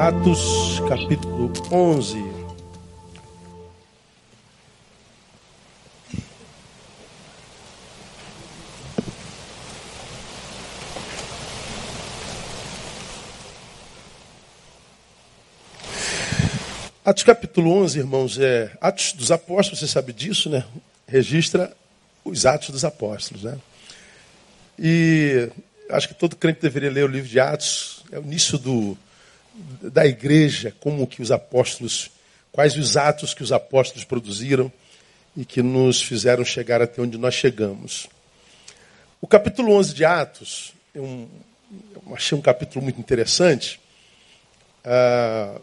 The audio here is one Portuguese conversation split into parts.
Atos capítulo 11. Atos capítulo 11, irmãos, é Atos dos Apóstolos, você sabe disso, né? Registra os Atos dos Apóstolos, né? E acho que todo crente deveria ler o livro de Atos, é o início do da igreja, como que os apóstolos, quais os atos que os apóstolos produziram e que nos fizeram chegar até onde nós chegamos. O capítulo 11 de Atos, é eu achei um capítulo muito interessante. Ah,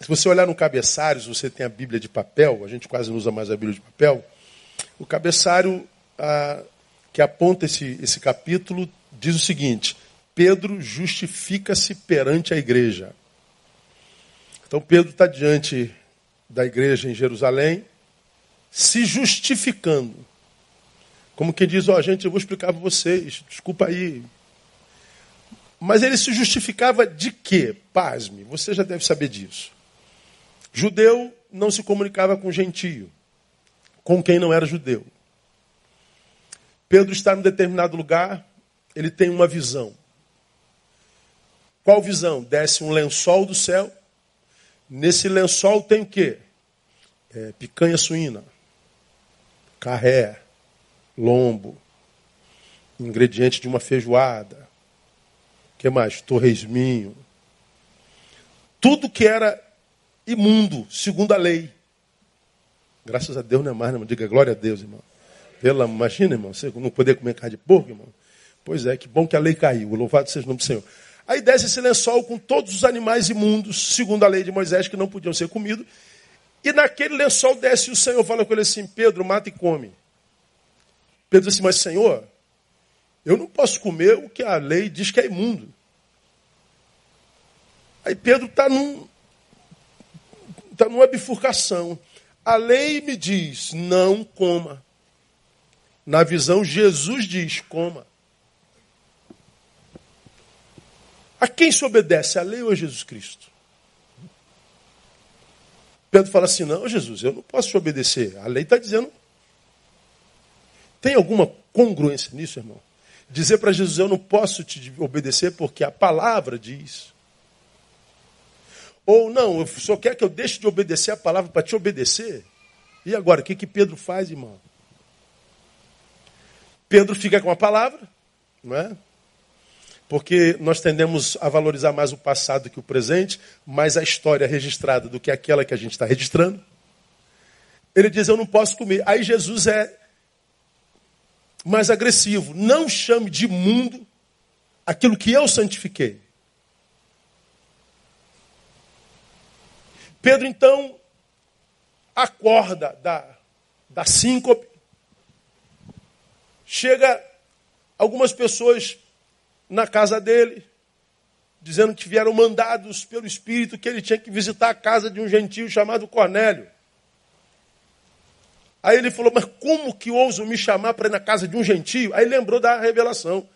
se você olhar no cabeçário, se você tem a Bíblia de papel, a gente quase não usa mais a Bíblia de papel, o cabeçário ah, que aponta esse, esse capítulo diz o seguinte: Pedro justifica-se perante a igreja. Então Pedro está diante da igreja em Jerusalém, se justificando. Como quem diz, ó, oh, gente, eu vou explicar para vocês, desculpa aí. Mas ele se justificava de quê? Pasme, você já deve saber disso. Judeu não se comunicava com gentio, com quem não era judeu. Pedro está em determinado lugar, ele tem uma visão. Qual visão? Desce um lençol do céu. Nesse lençol tem o quê? É, picanha suína, carré, lombo, ingrediente de uma feijoada. O que mais? Torresminho. Tudo que era imundo, segundo a lei. Graças a Deus não é mais, irmão. Diga glória a Deus, irmão. Pela, imagina, irmão, você não poder comer carne de porco, irmão. Pois é, que bom que a lei caiu. Louvado seja o nome do Senhor. Aí desce esse lençol com todos os animais imundos, segundo a lei de Moisés, que não podiam ser comidos. E naquele lençol desce o Senhor, fala com ele assim: Pedro, mata e come. Pedro diz assim: Mas Senhor, eu não posso comer o que a lei diz que é imundo. Aí Pedro está num, tá numa bifurcação. A lei me diz: não coma. Na visão, Jesus diz: coma. A quem se obedece? A lei ou a Jesus Cristo? Pedro fala assim: não, Jesus, eu não posso te obedecer. A lei está dizendo. Tem alguma congruência nisso, irmão? Dizer para Jesus: eu não posso te obedecer porque a palavra diz. Ou não, o senhor quer que eu deixe de obedecer a palavra para te obedecer? E agora, o que, que Pedro faz, irmão? Pedro fica com a palavra, não é? Porque nós tendemos a valorizar mais o passado que o presente, mais a história registrada do que aquela que a gente está registrando. Ele diz: Eu não posso comer. Aí Jesus é mais agressivo. Não chame de mundo aquilo que eu santifiquei. Pedro então acorda da, da síncope. Chega algumas pessoas na casa dele, dizendo que vieram mandados pelo Espírito que ele tinha que visitar a casa de um gentio chamado Cornélio. Aí ele falou, mas como que ouso me chamar para ir na casa de um gentio? Aí lembrou da revelação.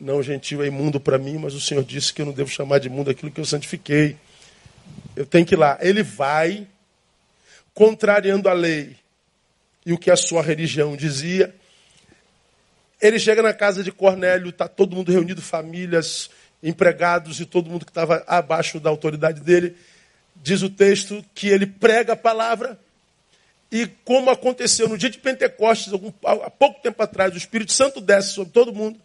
Não, gentio é imundo para mim, mas o Senhor disse que eu não devo chamar de imundo aquilo que eu santifiquei. Eu tenho que ir lá. Ele vai, contrariando a lei e o que a sua religião dizia, ele chega na casa de Cornélio, está todo mundo reunido, famílias, empregados e todo mundo que estava abaixo da autoridade dele. Diz o texto que ele prega a palavra. E como aconteceu no dia de Pentecostes, algum, há pouco tempo atrás, o Espírito Santo desce sobre todo mundo.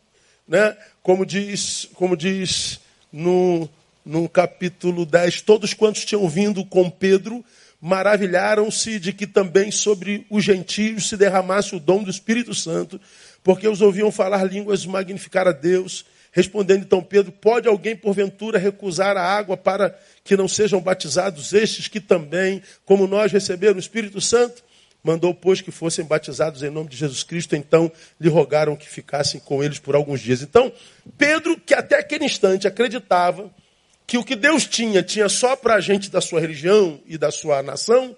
Né? Como diz, como diz no, no capítulo 10, todos quantos tinham vindo com Pedro maravilharam-se de que também sobre os gentios se derramasse o dom do Espírito Santo, porque os ouviam falar línguas, magnificar a Deus. Respondendo então Pedro: Pode alguém porventura recusar a água para que não sejam batizados estes que também, como nós, receberam o Espírito Santo? Mandou, pois, que fossem batizados em nome de Jesus Cristo, então lhe rogaram que ficassem com eles por alguns dias. Então, Pedro, que até aquele instante acreditava que o que Deus tinha, tinha só para a gente da sua religião e da sua nação,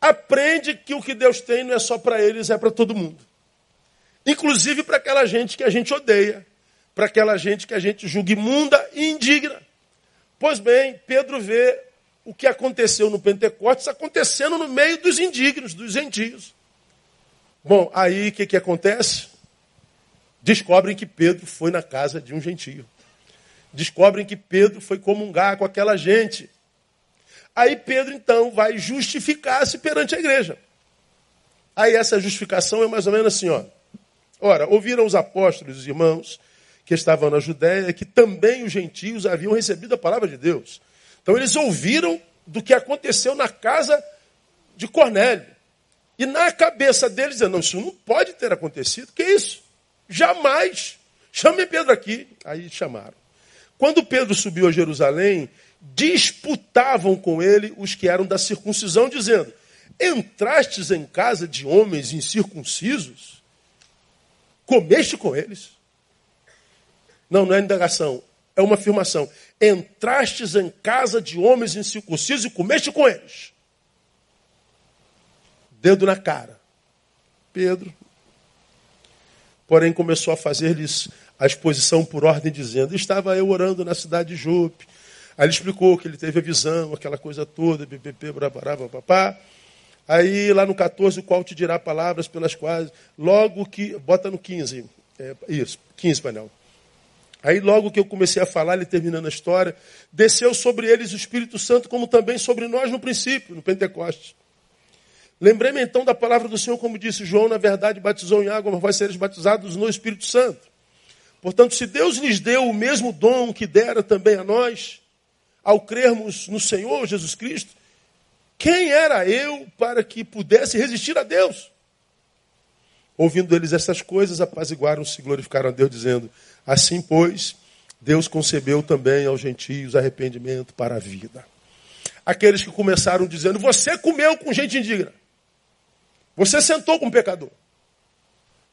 aprende que o que Deus tem não é só para eles, é para todo mundo. Inclusive para aquela gente que a gente odeia, para aquela gente que a gente julga imunda e indigna. Pois bem, Pedro vê o que aconteceu no Pentecostes acontecendo no meio dos indignos, dos gentios. Bom, aí o que, que acontece? Descobrem que Pedro foi na casa de um gentio. Descobrem que Pedro foi comungar com aquela gente. Aí Pedro, então, vai justificar-se perante a igreja. Aí essa justificação é mais ou menos assim, ó. Ora, ouviram os apóstolos, os irmãos, que estavam na Judéia, que também os gentios haviam recebido a palavra de Deus. Então eles ouviram do que aconteceu na casa de Cornélio. E na cabeça deles, dizendo, não, isso não pode ter acontecido. Que isso? Jamais. Chame Pedro aqui. Aí chamaram. Quando Pedro subiu a Jerusalém, disputavam com ele os que eram da circuncisão, dizendo: Entrastes em casa de homens incircuncisos? Comeste com eles? Não, não é indagação é uma afirmação. Entrastes em casa de homens incircuncisos e comeste com eles. Dedo na cara. Pedro, porém, começou a fazer-lhes a exposição por ordem, dizendo: Estava eu orando na cidade de Jope. Aí ele explicou que ele teve a visão, aquela coisa toda, bpp, brabará, papá. Aí lá no 14, o qual te dirá palavras pelas quais, logo que. Bota no 15. É, isso, 15, painel. Aí, logo que eu comecei a falar, ele terminando a história, desceu sobre eles o Espírito Santo, como também sobre nós no princípio, no Pentecostes. Lembrei-me então da palavra do Senhor, como disse João, na verdade batizou em água, mas vai seres batizados no Espírito Santo. Portanto, se Deus lhes deu o mesmo dom que dera também a nós, ao crermos no Senhor Jesus Cristo, quem era eu para que pudesse resistir a Deus? Ouvindo eles essas coisas, apaziguaram-se e glorificaram a Deus, dizendo: Assim, pois, Deus concebeu também aos gentios arrependimento para a vida. Aqueles que começaram dizendo: Você comeu com gente indigna. Você sentou com pecador.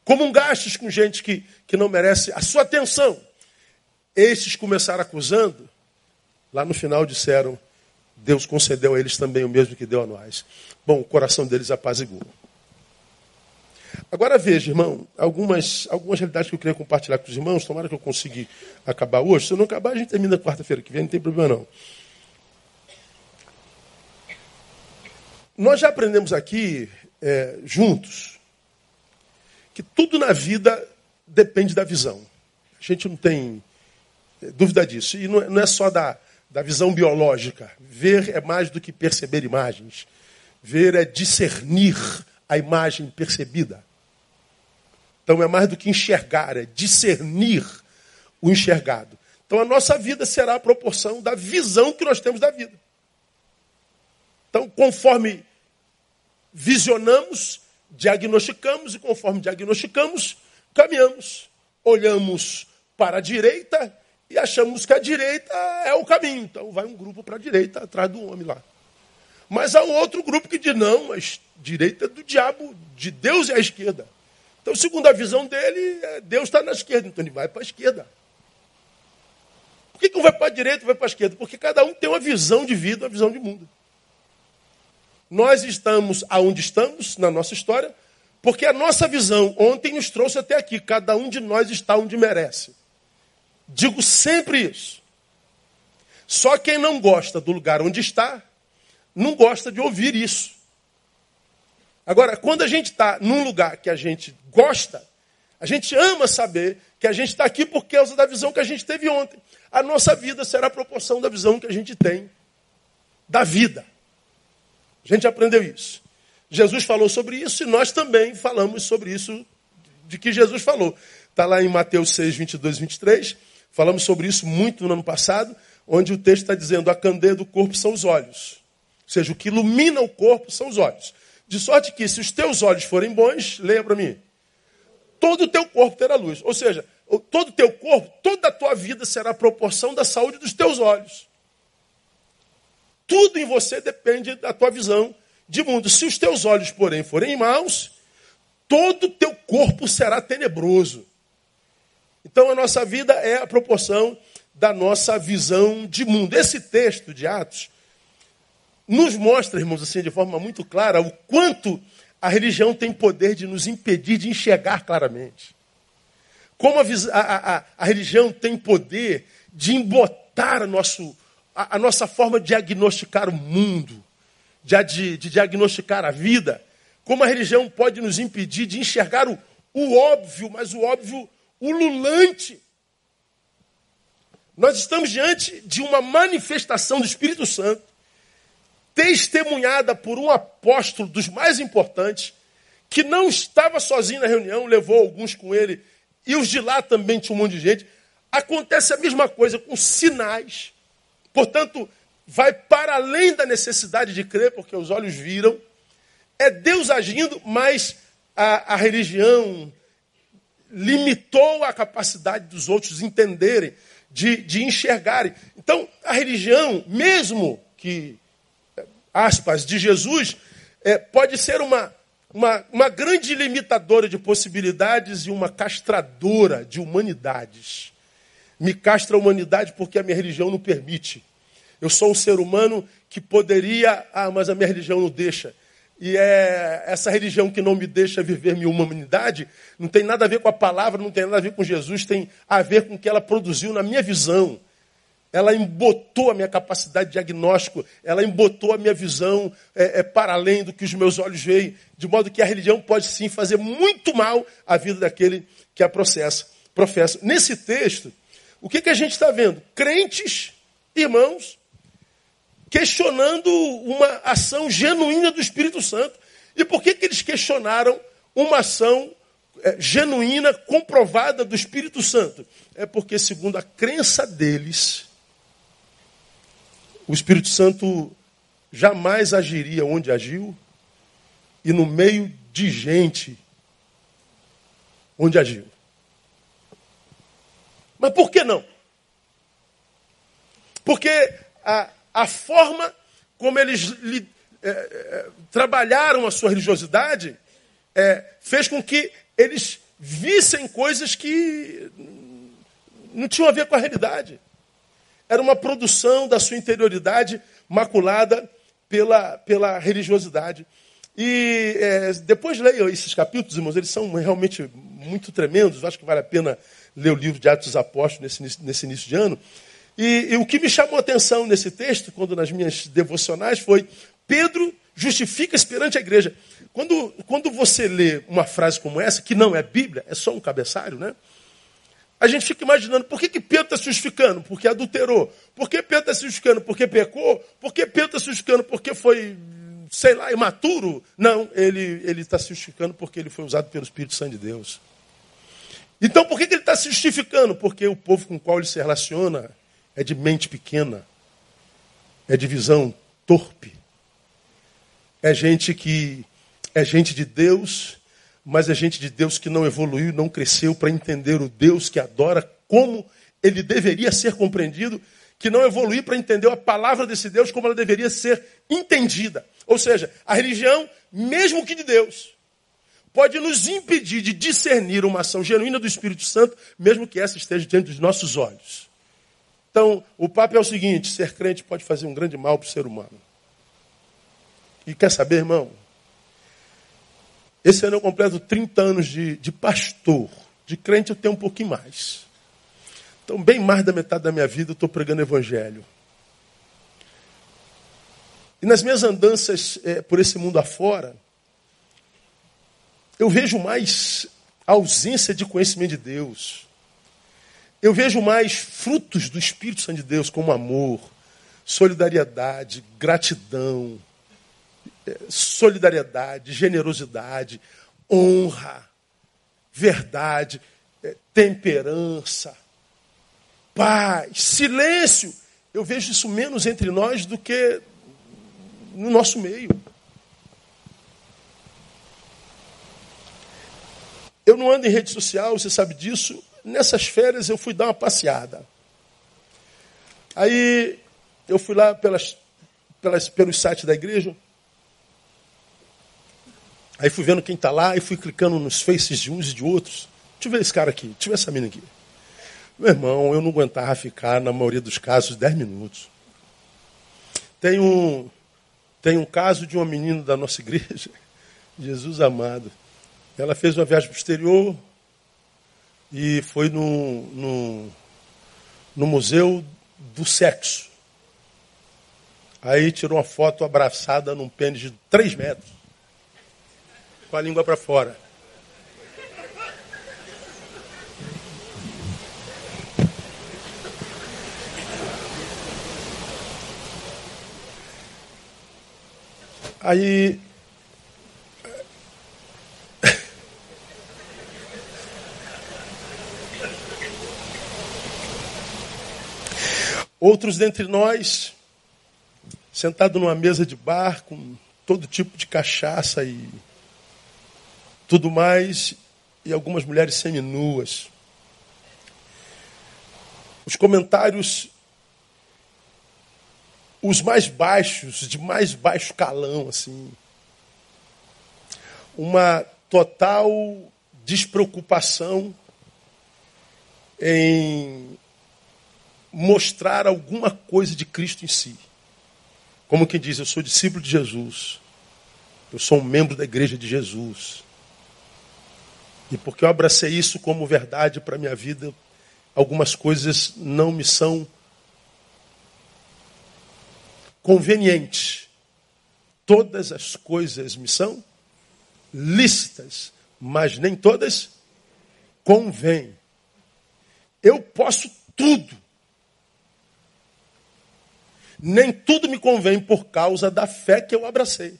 Comungastes com gente que, que não merece a sua atenção. Estes começaram acusando. Lá no final disseram: Deus concedeu a eles também o mesmo que deu a nós. Bom, o coração deles apaziguou. Agora veja, irmão, algumas, algumas realidades que eu queria compartilhar com os irmãos, tomara que eu consiga acabar hoje. Se eu não acabar, a gente termina quarta-feira que vem, não tem problema não. Nós já aprendemos aqui, é, juntos, que tudo na vida depende da visão. A gente não tem é, dúvida disso. E não é, não é só da, da visão biológica. Ver é mais do que perceber imagens. Ver é discernir a imagem percebida. Então é mais do que enxergar, é discernir o enxergado. Então a nossa vida será a proporção da visão que nós temos da vida. Então, conforme visionamos, diagnosticamos, e conforme diagnosticamos, caminhamos. Olhamos para a direita e achamos que a direita é o caminho. Então vai um grupo para a direita, atrás do homem lá. Mas há um outro grupo que diz, não, a direita é do diabo, de Deus é a esquerda. Então, segundo a visão dele, é, Deus está na esquerda, então ele vai para a esquerda. Por que, que um vai para a direita e vai para a esquerda? Porque cada um tem uma visão de vida, uma visão de mundo. Nós estamos aonde estamos na nossa história, porque a nossa visão ontem nos trouxe até aqui. Cada um de nós está onde merece. Digo sempre isso. Só quem não gosta do lugar onde está, não gosta de ouvir isso. Agora, quando a gente está num lugar que a gente gosta, a gente ama saber que a gente está aqui por causa da visão que a gente teve ontem. A nossa vida será a proporção da visão que a gente tem da vida. A gente aprendeu isso. Jesus falou sobre isso e nós também falamos sobre isso de que Jesus falou. Está lá em Mateus 6, 22 e 23. Falamos sobre isso muito no ano passado, onde o texto está dizendo: a candeia do corpo são os olhos. Ou seja, o que ilumina o corpo são os olhos. De sorte que, se os teus olhos forem bons, leia para mim, todo o teu corpo terá luz. Ou seja, todo o teu corpo, toda a tua vida será a proporção da saúde dos teus olhos. Tudo em você depende da tua visão de mundo. Se os teus olhos, porém, forem maus, todo o teu corpo será tenebroso. Então a nossa vida é a proporção da nossa visão de mundo. Esse texto de Atos nos mostra, irmãos, assim, de forma muito clara, o quanto a religião tem poder de nos impedir de enxergar claramente. Como a, a, a, a religião tem poder de embotar nosso, a, a nossa forma de diagnosticar o mundo, de, de, de, diagnosticar a vida, como a religião pode nos impedir de enxergar o, o óbvio, mas o óbvio ululante. Nós estamos diante de uma manifestação do Espírito Santo, testemunhada por um apóstolo dos mais importantes, que não estava sozinho na reunião, levou alguns com ele, e os de lá também tinha um monte de gente. Acontece a mesma coisa com sinais. Portanto, vai para além da necessidade de crer, porque os olhos viram. É Deus agindo, mas a, a religião limitou a capacidade dos outros entenderem, de, de enxergarem. Então, a religião, mesmo que, aspas, de Jesus, é, pode ser uma, uma, uma grande limitadora de possibilidades e uma castradora de humanidades. Me castra a humanidade porque a minha religião não permite. Eu sou um ser humano que poderia, ah, mas a minha religião não deixa. E é essa religião que não me deixa viver minha humanidade, não tem nada a ver com a palavra, não tem nada a ver com Jesus, tem a ver com o que ela produziu na minha visão ela embotou a minha capacidade de diagnóstico, ela embotou a minha visão é, é, para além do que os meus olhos veem, de modo que a religião pode sim fazer muito mal à vida daquele que a processa, professa. Nesse texto, o que, que a gente está vendo? Crentes, irmãos, questionando uma ação genuína do Espírito Santo. E por que, que eles questionaram uma ação é, genuína, comprovada do Espírito Santo? É porque, segundo a crença deles, o Espírito Santo jamais agiria onde agiu e no meio de gente onde agiu. Mas por que não? Porque a, a forma como eles é, é, trabalharam a sua religiosidade é, fez com que eles vissem coisas que não tinham a ver com a realidade. Era uma produção da sua interioridade maculada pela, pela religiosidade. E é, depois leiam esses capítulos, irmãos, eles são realmente muito tremendos. Acho que vale a pena ler o livro de Atos dos Apóstolos nesse, nesse início de ano. E, e o que me chamou a atenção nesse texto, quando nas minhas devocionais, foi Pedro justifica-se perante a igreja. Quando, quando você lê uma frase como essa, que não é Bíblia, é só um cabeçalho, né? A gente fica imaginando, por que, que Pedro está se justificando? Porque adulterou. Por que Pedro está se justificando? Porque pecou? Por que Pedro está se justificando? Porque foi, sei lá, imaturo? Não, ele está se justificando porque ele foi usado pelo Espírito Santo de Deus. Então, por que, que ele está se justificando? Porque o povo com o qual ele se relaciona é de mente pequena, é de visão torpe, é gente que é gente de Deus mas é gente de Deus que não evoluiu, não cresceu para entender o Deus que adora como ele deveria ser compreendido, que não evoluiu para entender a palavra desse Deus como ela deveria ser entendida. Ou seja, a religião, mesmo que de Deus, pode nos impedir de discernir uma ação genuína do Espírito Santo, mesmo que essa esteja diante dos nossos olhos. Então, o papo é o seguinte: ser crente pode fazer um grande mal para o ser humano. E quer saber, irmão? Esse ano eu completo 30 anos de, de pastor. De crente eu tenho um pouquinho mais. Então, bem mais da metade da minha vida eu estou pregando evangelho. E nas minhas andanças é, por esse mundo afora, eu vejo mais ausência de conhecimento de Deus. Eu vejo mais frutos do Espírito Santo de Deus, como amor, solidariedade, gratidão, solidariedade, generosidade, honra, verdade, é, temperança, paz, silêncio. Eu vejo isso menos entre nós do que no nosso meio. Eu não ando em rede social, você sabe disso. Nessas férias eu fui dar uma passeada. Aí eu fui lá pelas, pelas, pelos sites da igreja, Aí fui vendo quem está lá e fui clicando nos faces de uns e de outros. Deixa eu ver esse cara aqui, deixa eu ver essa mina aqui. Meu irmão, eu não aguentava ficar, na maioria dos casos, 10 minutos. Tem um, tem um caso de uma menina da nossa igreja, Jesus amado. Ela fez uma viagem para o exterior e foi no, no, no Museu do Sexo. Aí tirou uma foto abraçada num pênis de 3 metros, com a língua para fora. Aí Outros dentre nós, sentado numa mesa de bar com todo tipo de cachaça e tudo mais, e algumas mulheres seminuas. Os comentários, os mais baixos, de mais baixo calão, assim. Uma total despreocupação em mostrar alguma coisa de Cristo em si. Como quem diz, eu sou discípulo de Jesus. Eu sou um membro da igreja de Jesus. E porque eu abracei isso como verdade para a minha vida, algumas coisas não me são convenientes. Todas as coisas me são lícitas, mas nem todas convêm. Eu posso tudo, nem tudo me convém por causa da fé que eu abracei.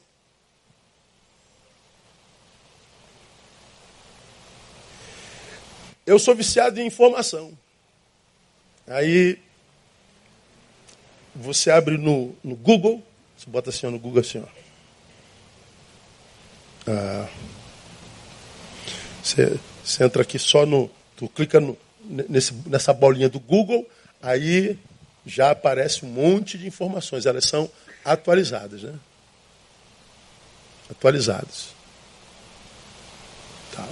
Eu sou viciado em informação. Aí você abre no, no Google, você bota assim ó, no Google assim, ó. Ah, você, você entra aqui só no. Tu clica no, nesse, nessa bolinha do Google, aí já aparece um monte de informações. Elas são atualizadas, né? Atualizadas. Tá.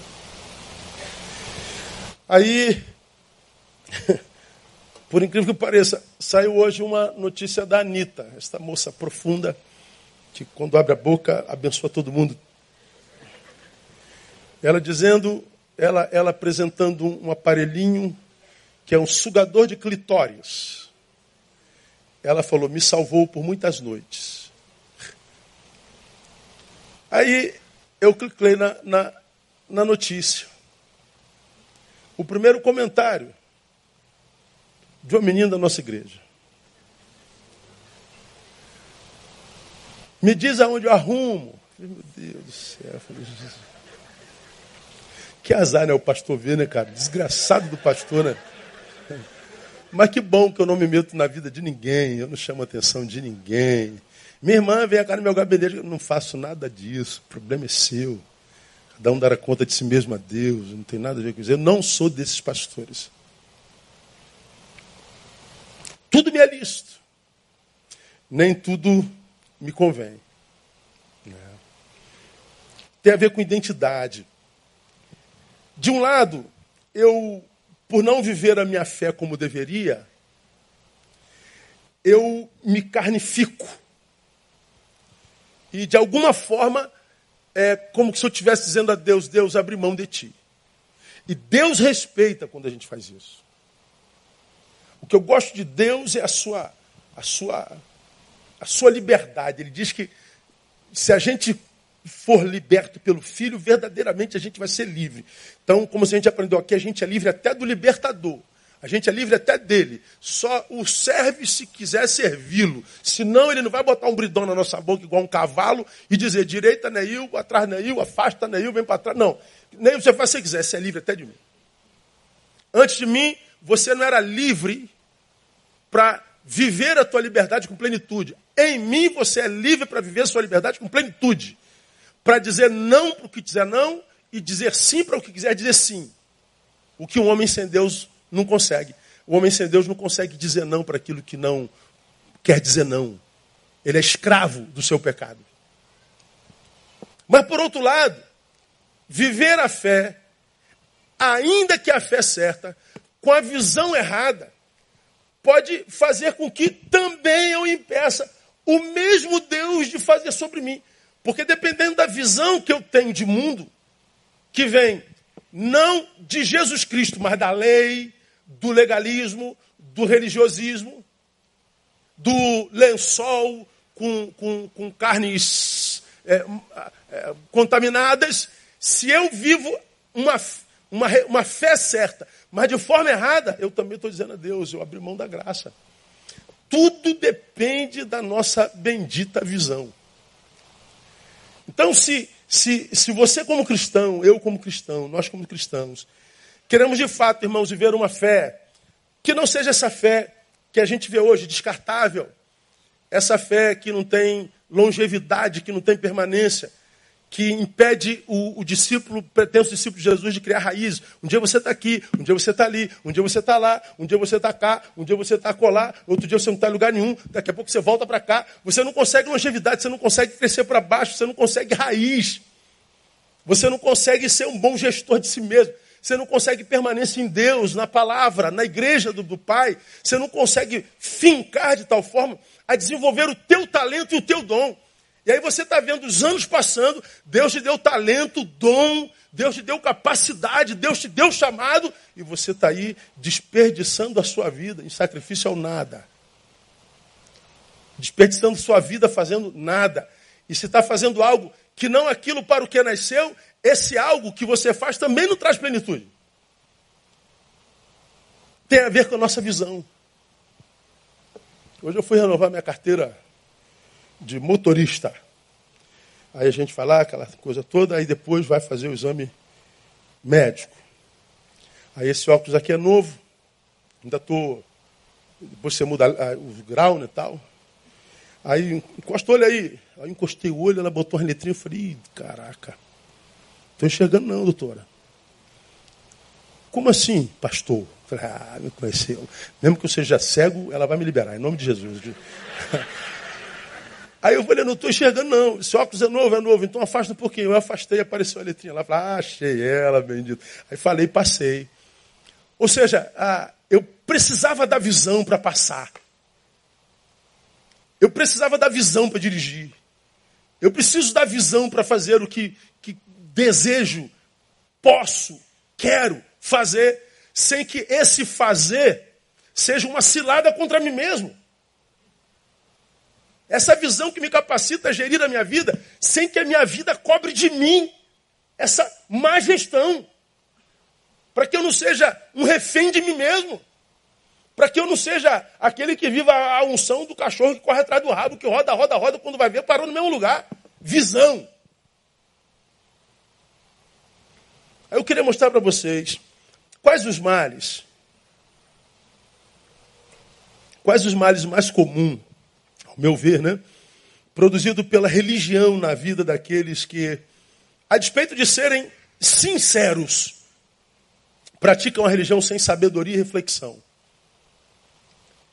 Aí, por incrível que pareça, saiu hoje uma notícia da Anitta, esta moça profunda, que quando abre a boca abençoa todo mundo. Ela dizendo, ela, ela apresentando um aparelhinho que é um sugador de clitóris ela falou: Me salvou por muitas noites. Aí eu cliquei na, na, na notícia. O primeiro comentário de uma menina da nossa igreja. Me diz aonde eu arrumo. Meu Deus do céu. Que azar, né? O pastor ver, né, cara? Desgraçado do pastor, né? Mas que bom que eu não me meto na vida de ninguém, eu não chamo a atenção de ninguém. Minha irmã vem cá no meu gabinete, eu não faço nada disso, o problema é seu. Cada um dará conta de si mesmo a Deus, não tem nada a ver com isso. Eu não sou desses pastores. Tudo me é lícito, nem tudo me convém. Né? Tem a ver com identidade. De um lado, eu por não viver a minha fé como deveria, eu me carnifico. E de alguma forma, é como se eu estivesse dizendo a Deus: Deus, abre mão de ti. E Deus respeita quando a gente faz isso. O que eu gosto de Deus é a sua, a sua, a sua liberdade. Ele diz que se a gente for liberto pelo Filho, verdadeiramente a gente vai ser livre. Então, como a gente aprendeu aqui, a gente é livre até do libertador. A gente é livre até dele. Só o serve se quiser servi-lo. Senão ele não vai botar um bridão na nossa boca igual um cavalo e dizer direita Neil, atrás Neil, afasta Neil, vem para trás. Não. Nem você faz se quiser, você é livre até de mim. Antes de mim, você não era livre para viver a tua liberdade com plenitude. Em mim você é livre para viver a sua liberdade com plenitude para dizer não para o que quiser não e dizer sim para o que quiser dizer sim. O que um homem sem Deus não consegue. O homem sem Deus não consegue dizer não para aquilo que não quer dizer não. Ele é escravo do seu pecado. Mas por outro lado, viver a fé, ainda que a fé certa, com a visão errada, pode fazer com que também eu impeça o mesmo Deus de fazer sobre mim. Porque dependendo da visão que eu tenho de mundo, que vem não de Jesus Cristo, mas da lei, do legalismo, do religiosismo, do lençol, com, com, com carnes é, é, contaminadas, se eu vivo uma, uma, uma fé certa, mas de forma errada, eu também estou dizendo a Deus, eu abri mão da graça. Tudo depende da nossa bendita visão. Então, se, se, se você, como cristão, eu, como cristão, nós, como cristãos, queremos de fato, irmãos, viver uma fé que não seja essa fé que a gente vê hoje, descartável, essa fé que não tem longevidade, que não tem permanência, que impede o, o discípulo, pretenso discípulo de Jesus, de criar raízes. Um dia você está aqui, um dia você está ali, um dia você está lá, um dia você está cá, um dia você está colar, outro dia você não está em lugar nenhum, daqui a pouco você volta para cá. Você não consegue longevidade, você não consegue crescer para baixo, você não consegue raiz. Você não consegue ser um bom gestor de si mesmo. Você não consegue permanência em Deus, na palavra, na igreja do, do Pai. Você não consegue fincar de tal forma a desenvolver o teu talento e o teu dom. E aí você está vendo os anos passando, Deus te deu talento, dom, Deus te deu capacidade, Deus te deu chamado, e você está aí desperdiçando a sua vida em sacrifício ao nada. Desperdiçando sua vida fazendo nada. E se está fazendo algo que não aquilo para o que nasceu, esse algo que você faz também não traz plenitude. Tem a ver com a nossa visão. Hoje eu fui renovar minha carteira de motorista. Aí a gente fala aquela coisa toda, aí depois vai fazer o exame médico. Aí esse óculos aqui é novo, ainda estou. Depois você muda o grau né, tal. Aí encosta o olho aí. Aí encostei o olho, ela botou as letrinhas e falei, caraca, estou enxergando não, doutora. Como assim, pastor? Falei, ah, me conheceu. Mesmo que eu seja cego, ela vai me liberar, em nome de Jesus. Aí eu falei, não estou enxergando, não. Esse óculos é novo, é novo, então afasta um pouquinho. Eu afastei, apareceu a letrinha lá. Falei, ah, achei ela, bendito. Aí falei, passei. Ou seja, ah, eu precisava da visão para passar. Eu precisava da visão para dirigir. Eu preciso da visão para fazer o que, que desejo, posso, quero fazer, sem que esse fazer seja uma cilada contra mim mesmo. Essa visão que me capacita a gerir a minha vida sem que a minha vida cobre de mim essa má gestão. Para que eu não seja um refém de mim mesmo. Para que eu não seja aquele que viva a unção do cachorro que corre atrás do rabo, que roda, roda, roda, quando vai ver, parou no mesmo lugar. Visão. Aí eu queria mostrar para vocês quais os males. Quais os males mais comuns ao meu ver, né? Produzido pela religião na vida daqueles que, a despeito de serem sinceros, praticam a religião sem sabedoria e reflexão.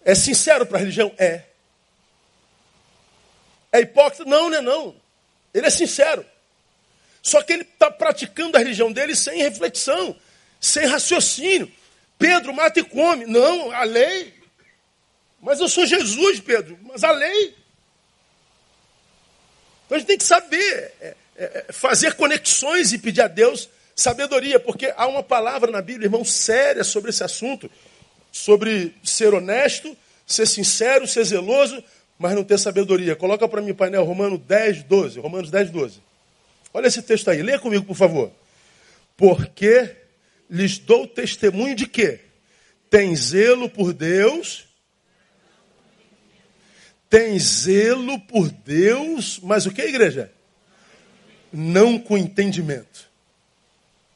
É sincero para a religião? É. É hipócrita? Não, não é não. Ele é sincero. Só que ele está praticando a religião dele sem reflexão, sem raciocínio. Pedro mata e come. Não, a lei mas eu sou Jesus, Pedro, mas a lei. Então a gente tem que saber é, é, é, fazer conexões e pedir a Deus sabedoria, porque há uma palavra na Bíblia, irmão, séria sobre esse assunto, sobre ser honesto, ser sincero, ser zeloso, mas não ter sabedoria. Coloca para mim painel Romano 10, 12. Romanos 10, 12. Olha esse texto aí, lê comigo, por favor. Porque lhes dou testemunho de que tem zelo por Deus tem zelo por Deus, mas o que, igreja? Não com entendimento.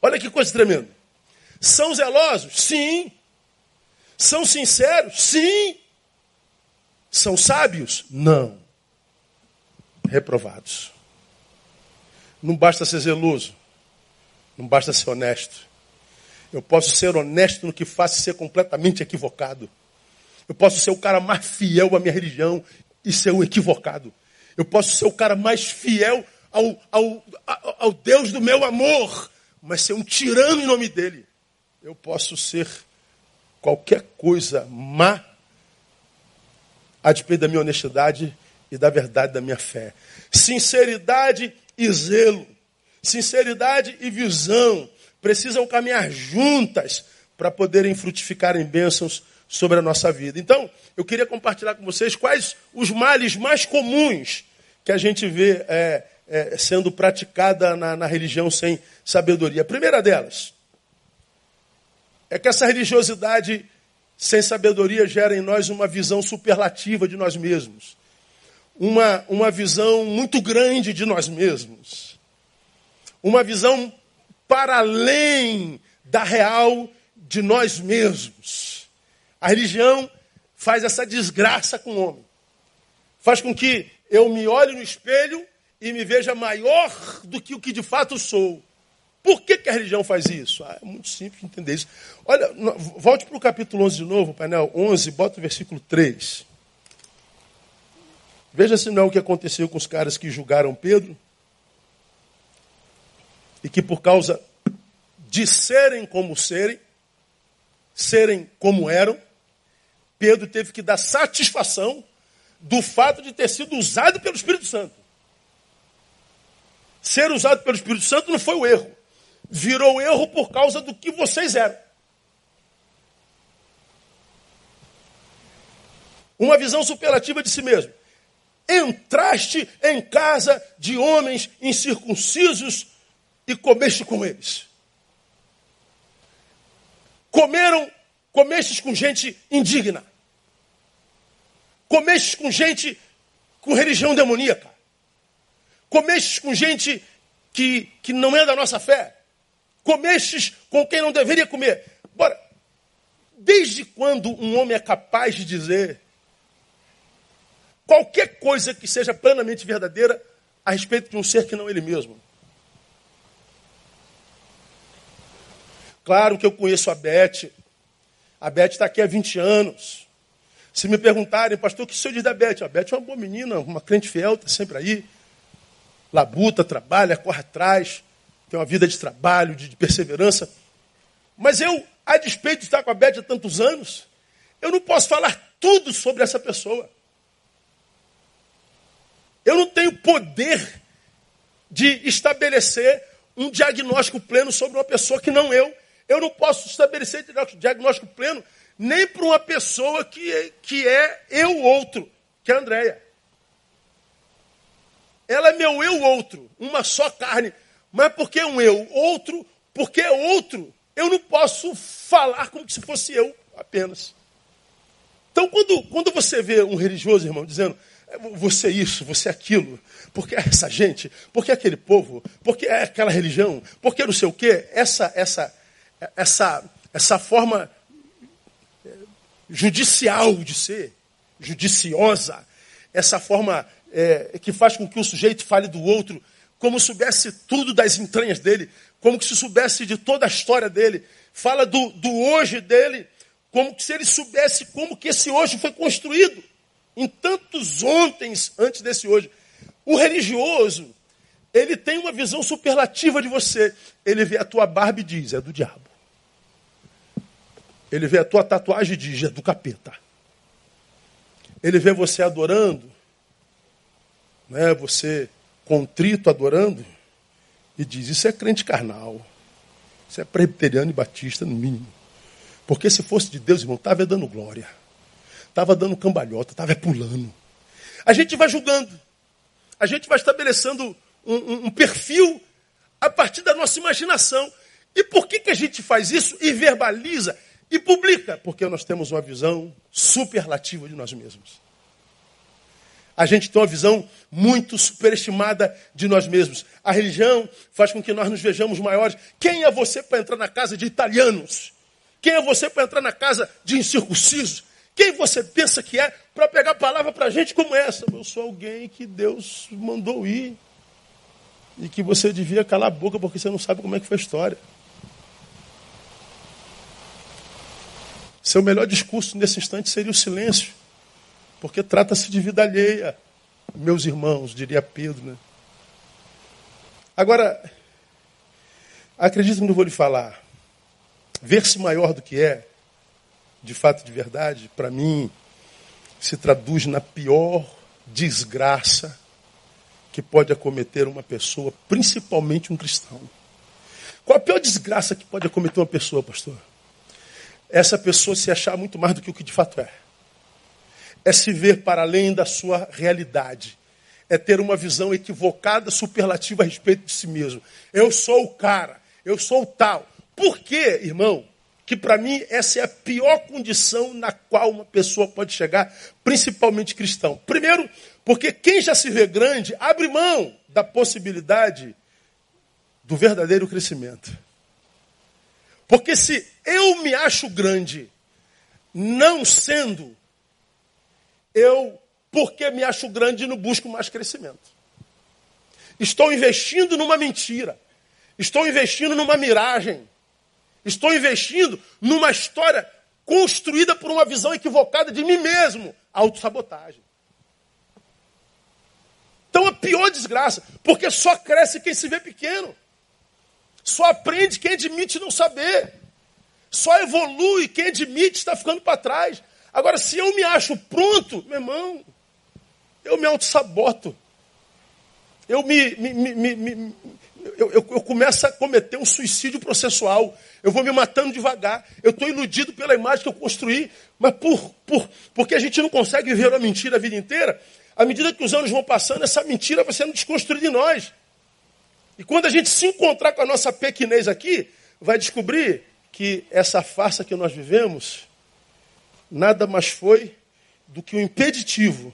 Olha que coisa tremenda. São zelosos? Sim. São sinceros? Sim. São sábios? Não. Reprovados. Não basta ser zeloso. Não basta ser honesto. Eu posso ser honesto no que faço e ser completamente equivocado. Eu posso ser o cara mais fiel à minha religião e ser um equivocado. Eu posso ser o cara mais fiel ao, ao, ao Deus do meu amor, mas ser um tirano em nome dele. Eu posso ser qualquer coisa má a despeito da minha honestidade e da verdade da minha fé. Sinceridade e zelo, sinceridade e visão precisam caminhar juntas para poderem frutificar em bênçãos sobre a nossa vida. Então, eu queria compartilhar com vocês quais os males mais comuns que a gente vê é, é, sendo praticada na, na religião sem sabedoria. A primeira delas é que essa religiosidade sem sabedoria gera em nós uma visão superlativa de nós mesmos. Uma, uma visão muito grande de nós mesmos. Uma visão para além da real de nós mesmos. A religião faz essa desgraça com o homem. Faz com que eu me olhe no espelho e me veja maior do que o que de fato sou. Por que, que a religião faz isso? Ah, é muito simples entender isso. Olha, volte para o capítulo 11 de novo, painel 11, bota o versículo 3. Veja se não é o que aconteceu com os caras que julgaram Pedro e que por causa de serem como serem, serem como eram, Pedro teve que dar satisfação do fato de ter sido usado pelo Espírito Santo. Ser usado pelo Espírito Santo não foi o erro. Virou erro por causa do que vocês eram. Uma visão superlativa de si mesmo. Entraste em casa de homens incircuncisos e comeste com eles. Comeram, comestes com gente indigna. Comestes com gente com religião demoníaca. Comestes com gente que, que não é da nossa fé. Comestes com quem não deveria comer. Bora, desde quando um homem é capaz de dizer qualquer coisa que seja plenamente verdadeira a respeito de um ser que não ele mesmo? Claro que eu conheço a Beth. A Beth está aqui há 20 anos. Se me perguntarem, pastor, o que o senhor diz da Beth? A Beth é uma boa menina, uma crente fiel, está sempre aí. Labuta, trabalha, corre atrás, tem uma vida de trabalho, de, de perseverança. Mas eu, a despeito de estar com a Beth há tantos anos, eu não posso falar tudo sobre essa pessoa. Eu não tenho poder de estabelecer um diagnóstico pleno sobre uma pessoa que não eu eu não posso estabelecer diagnóstico pleno nem para uma pessoa que, é, que é eu outro, que é a Andréia. Ela é meu eu outro, uma só carne. Mas porque um eu outro, porque é outro, eu não posso falar como se fosse eu apenas. Então, quando, quando você vê um religioso, irmão, dizendo é, você isso, você aquilo, porque é essa gente, porque é aquele povo, porque é aquela religião, porque não sei o quê, essa, essa, essa, essa forma eh, judicial de ser, judiciosa, essa forma é, que faz com que o sujeito fale do outro como soubesse tudo das entranhas dele, como se soubesse de toda a história dele, fala do, do hoje dele, como se ele soubesse como que esse hoje foi construído, em tantos ontens antes desse hoje. O religioso, ele tem uma visão superlativa de você. Ele vê a tua barba e diz, é do diabo. Ele vê a tua tatuagem e diz, é do capeta. Ele vê você adorando, né, você contrito adorando, e diz, isso é crente carnal. Isso é presbiteriano e batista, no mínimo. Porque se fosse de Deus, irmão, estava dando glória. Estava dando cambalhota, estava pulando. A gente vai julgando. A gente vai estabelecendo um, um, um perfil a partir da nossa imaginação. E por que, que a gente faz isso e verbaliza e publica? Porque nós temos uma visão superlativa de nós mesmos. A gente tem uma visão muito superestimada de nós mesmos. A religião faz com que nós nos vejamos maiores. Quem é você para entrar na casa de italianos? Quem é você para entrar na casa de incircuncisos? Quem você pensa que é para pegar palavra para gente como essa? Eu sou alguém que Deus mandou ir. E que você devia calar a boca porque você não sabe como é que foi a história. Seu melhor discurso nesse instante seria o silêncio, porque trata-se de vida alheia, meus irmãos, diria Pedro. Né? Agora, acredito que não vou lhe falar. Ver-se maior do que é, de fato, de verdade, para mim, se traduz na pior desgraça que pode acometer uma pessoa, principalmente um cristão. Qual a pior desgraça que pode acometer uma pessoa, pastor? Essa pessoa se achar muito mais do que o que de fato é. É se ver para além da sua realidade. É ter uma visão equivocada, superlativa a respeito de si mesmo. Eu sou o cara, eu sou o tal. Por quê, irmão? Que para mim essa é a pior condição na qual uma pessoa pode chegar, principalmente cristão. Primeiro, porque quem já se vê grande abre mão da possibilidade do verdadeiro crescimento. Porque se eu me acho grande, não sendo, eu, porque me acho grande, não busco mais crescimento. Estou investindo numa mentira. Estou investindo numa miragem. Estou investindo numa história construída por uma visão equivocada de mim mesmo. Autossabotagem. Então a pior desgraça, porque só cresce quem se vê pequeno. Só aprende quem admite não saber. Só evolui quem admite estar ficando para trás. Agora, se eu me acho pronto, meu irmão, eu me auto-saboto. Eu me, me, me, me eu, eu, eu, começo a cometer um suicídio processual. Eu vou me matando devagar. Eu estou iludido pela imagem que eu construí. Mas por, por, porque a gente não consegue ver a mentira a vida inteira, à medida que os anos vão passando, essa mentira vai sendo desconstruída em nós. E quando a gente se encontrar com a nossa pequenez aqui, vai descobrir que essa farsa que nós vivemos nada mais foi do que o um impeditivo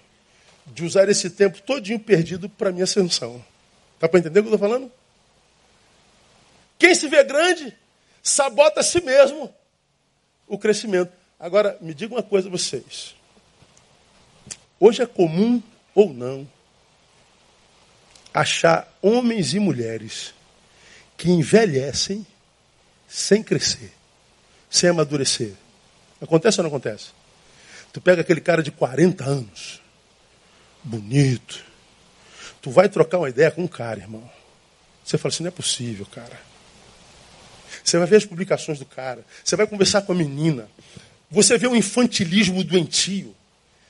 de usar esse tempo todinho perdido para minha ascensão. Está para entender o que eu estou falando? Quem se vê grande, sabota a si mesmo o crescimento. Agora, me diga uma coisa vocês. Hoje é comum ou não achar homens e mulheres que envelhecem sem crescer, sem amadurecer. Acontece ou não acontece? Tu pega aquele cara de 40 anos, bonito. Tu vai trocar uma ideia com um cara, irmão. Você fala assim, não é possível, cara. Você vai ver as publicações do cara. Você vai conversar com a menina. Você vê o infantilismo doentio.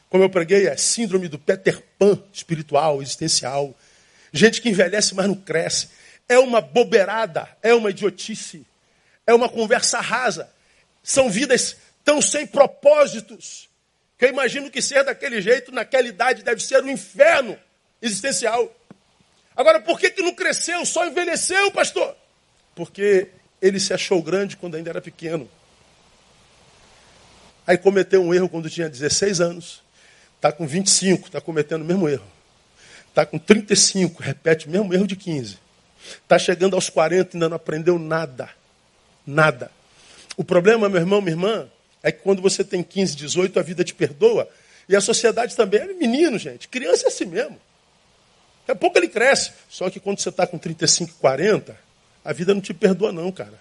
Como eu preguei, é síndrome do Peter Pan espiritual, existencial. Gente que envelhece, mas não cresce. É uma bobeirada, é uma idiotice, é uma conversa rasa. São vidas tão sem propósitos, que eu imagino que ser daquele jeito, naquela idade, deve ser um inferno existencial. Agora, por que, que não cresceu, só envelheceu, pastor? Porque ele se achou grande quando ainda era pequeno. Aí cometeu um erro quando tinha 16 anos. Está com 25, está cometendo o mesmo erro. Está com 35, repete o mesmo erro de 15. Está chegando aos 40 e ainda não aprendeu nada. Nada. O problema, meu irmão, minha irmã, é que quando você tem 15, 18, a vida te perdoa. E a sociedade também é menino, gente. Criança é assim mesmo. Daqui a pouco ele cresce. Só que quando você está com 35, 40, a vida não te perdoa, não, cara.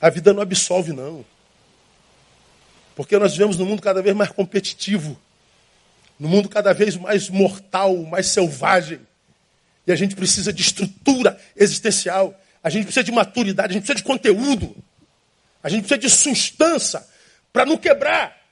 A vida não absolve, não. Porque nós vivemos num mundo cada vez mais competitivo no mundo cada vez mais mortal, mais selvagem. E a gente precisa de estrutura existencial, a gente precisa de maturidade, a gente precisa de conteúdo, a gente precisa de substância para não quebrar.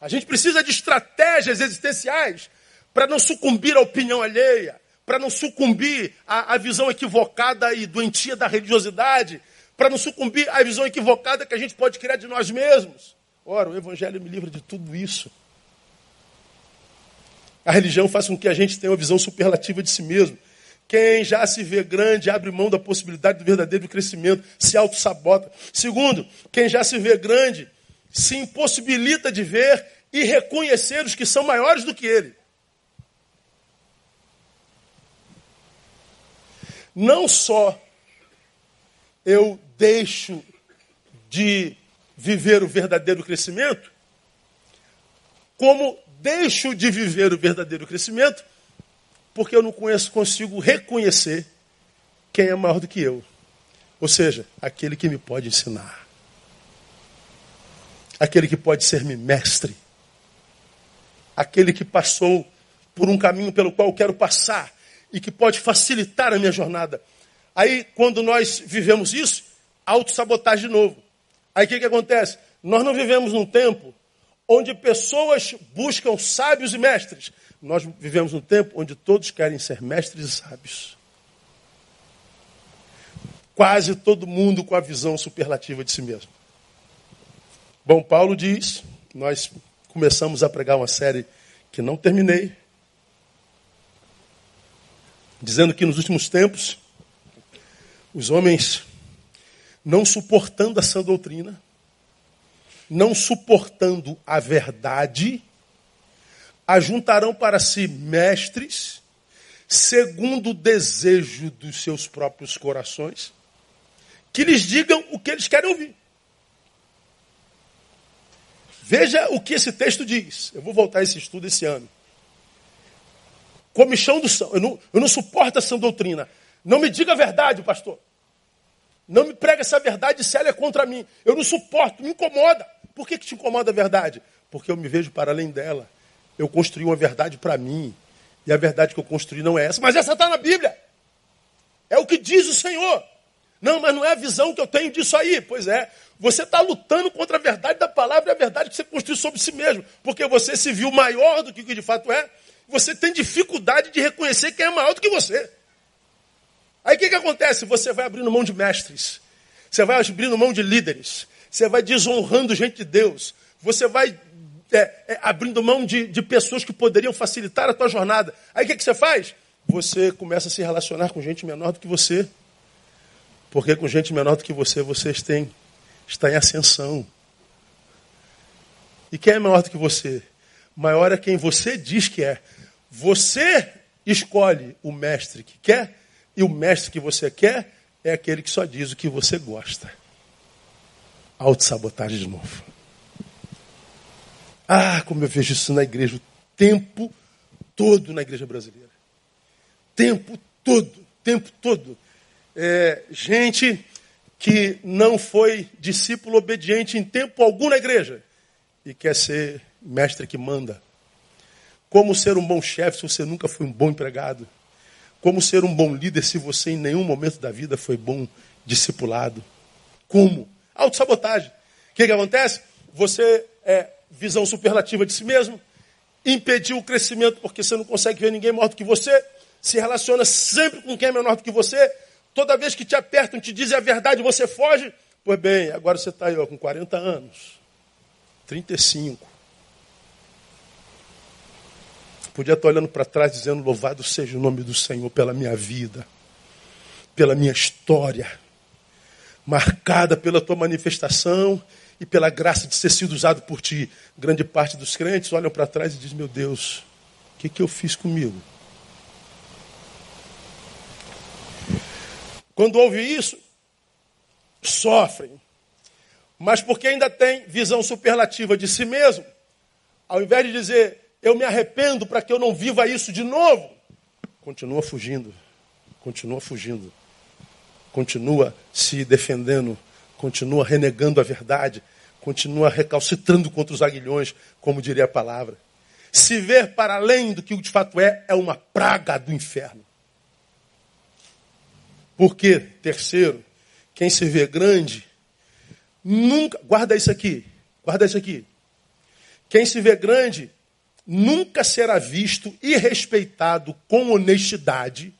A gente precisa de estratégias existenciais para não sucumbir à opinião alheia, para não sucumbir à, à, visão equivocada e doentia da religiosidade, para não sucumbir à visão equivocada que a gente pode criar de nós mesmos. Ora, o Evangelho me livra de tudo isso. A religião faz com que a gente tenha uma visão superlativa de si mesmo. Quem já se vê grande abre mão da possibilidade do verdadeiro crescimento, se auto-sabota. Segundo, quem já se vê grande se impossibilita de ver e reconhecer os que são maiores do que ele. Não só eu deixo de viver o verdadeiro crescimento, como deixo de viver o verdadeiro crescimento porque eu não conheço, consigo reconhecer quem é maior do que eu. Ou seja, aquele que me pode ensinar. Aquele que pode ser-me mestre. Aquele que passou por um caminho pelo qual eu quero passar e que pode facilitar a minha jornada. Aí, quando nós vivemos isso, autossabotagem de novo. Aí o que, que acontece? Nós não vivemos num tempo onde pessoas buscam sábios e mestres. Nós vivemos um tempo onde todos querem ser mestres e sábios. quase todo mundo com a visão superlativa de si mesmo. Bom, Paulo diz, nós começamos a pregar uma série que não terminei, dizendo que nos últimos tempos, os homens, não suportando a sã doutrina, não suportando a verdade, ajuntarão para si mestres, segundo o desejo dos seus próprios corações, que lhes digam o que eles querem ouvir. Veja o que esse texto diz. Eu vou voltar a esse estudo esse ano. Comichão do São. Eu não, eu não suporto essa doutrina. Não me diga a verdade, pastor. Não me prega essa verdade se ela é contra mim. Eu não suporto, me incomoda. Por que, que te incomoda a verdade? Porque eu me vejo para além dela. Eu construí uma verdade para mim. E a verdade que eu construí não é essa. Mas essa está na Bíblia. É o que diz o Senhor. Não, mas não é a visão que eu tenho disso aí. Pois é, você está lutando contra a verdade da palavra e a verdade que você construiu sobre si mesmo. Porque você se viu maior do que de fato é. Você tem dificuldade de reconhecer quem é maior do que você. Aí o que, que acontece? Você vai abrindo mão de mestres. Você vai abrindo mão de líderes. Você vai desonrando gente de Deus. Você vai é, é, abrindo mão de, de, pessoas que poderiam facilitar a tua jornada. Aí o que, que você faz? Você começa a se relacionar com gente menor do que você. Porque com gente menor do que você, vocês têm está em ascensão. E quem é maior do que você? Maior é quem você diz que é. Você escolhe o mestre que quer, e o mestre que você quer é aquele que só diz o que você gosta. Autossabotagem de novo. Ah, como eu vejo isso na igreja o tempo todo na igreja brasileira. Tempo todo, tempo todo. É, gente que não foi discípulo obediente em tempo algum na igreja e quer ser mestre que manda. Como ser um bom chefe se você nunca foi um bom empregado? Como ser um bom líder se você em nenhum momento da vida foi bom discipulado? Como? Autossabotagem. O que, que acontece? Você é visão superlativa de si mesmo, impediu o crescimento porque você não consegue ver ninguém maior do que você, se relaciona sempre com quem é menor do que você, Toda vez que te apertam, te dizem a verdade, você foge. Pois bem, agora você está aí ó, com 40 anos, 35. Podia estar olhando para trás dizendo: Louvado seja o nome do Senhor pela minha vida, pela minha história, marcada pela tua manifestação e pela graça de ser sido usado por ti. Grande parte dos crentes olham para trás e dizem: Meu Deus, o que, que eu fiz comigo? Quando ouve isso, sofrem. Mas porque ainda tem visão superlativa de si mesmo, ao invés de dizer, eu me arrependo para que eu não viva isso de novo, continua fugindo, continua fugindo, continua se defendendo, continua renegando a verdade, continua recalcitrando contra os aguilhões, como diria a palavra. Se ver para além do que de fato é, é uma praga do inferno. Porque, terceiro, quem se vê grande, nunca. Guarda isso aqui, guarda isso aqui. Quem se vê grande nunca será visto e respeitado com honestidade,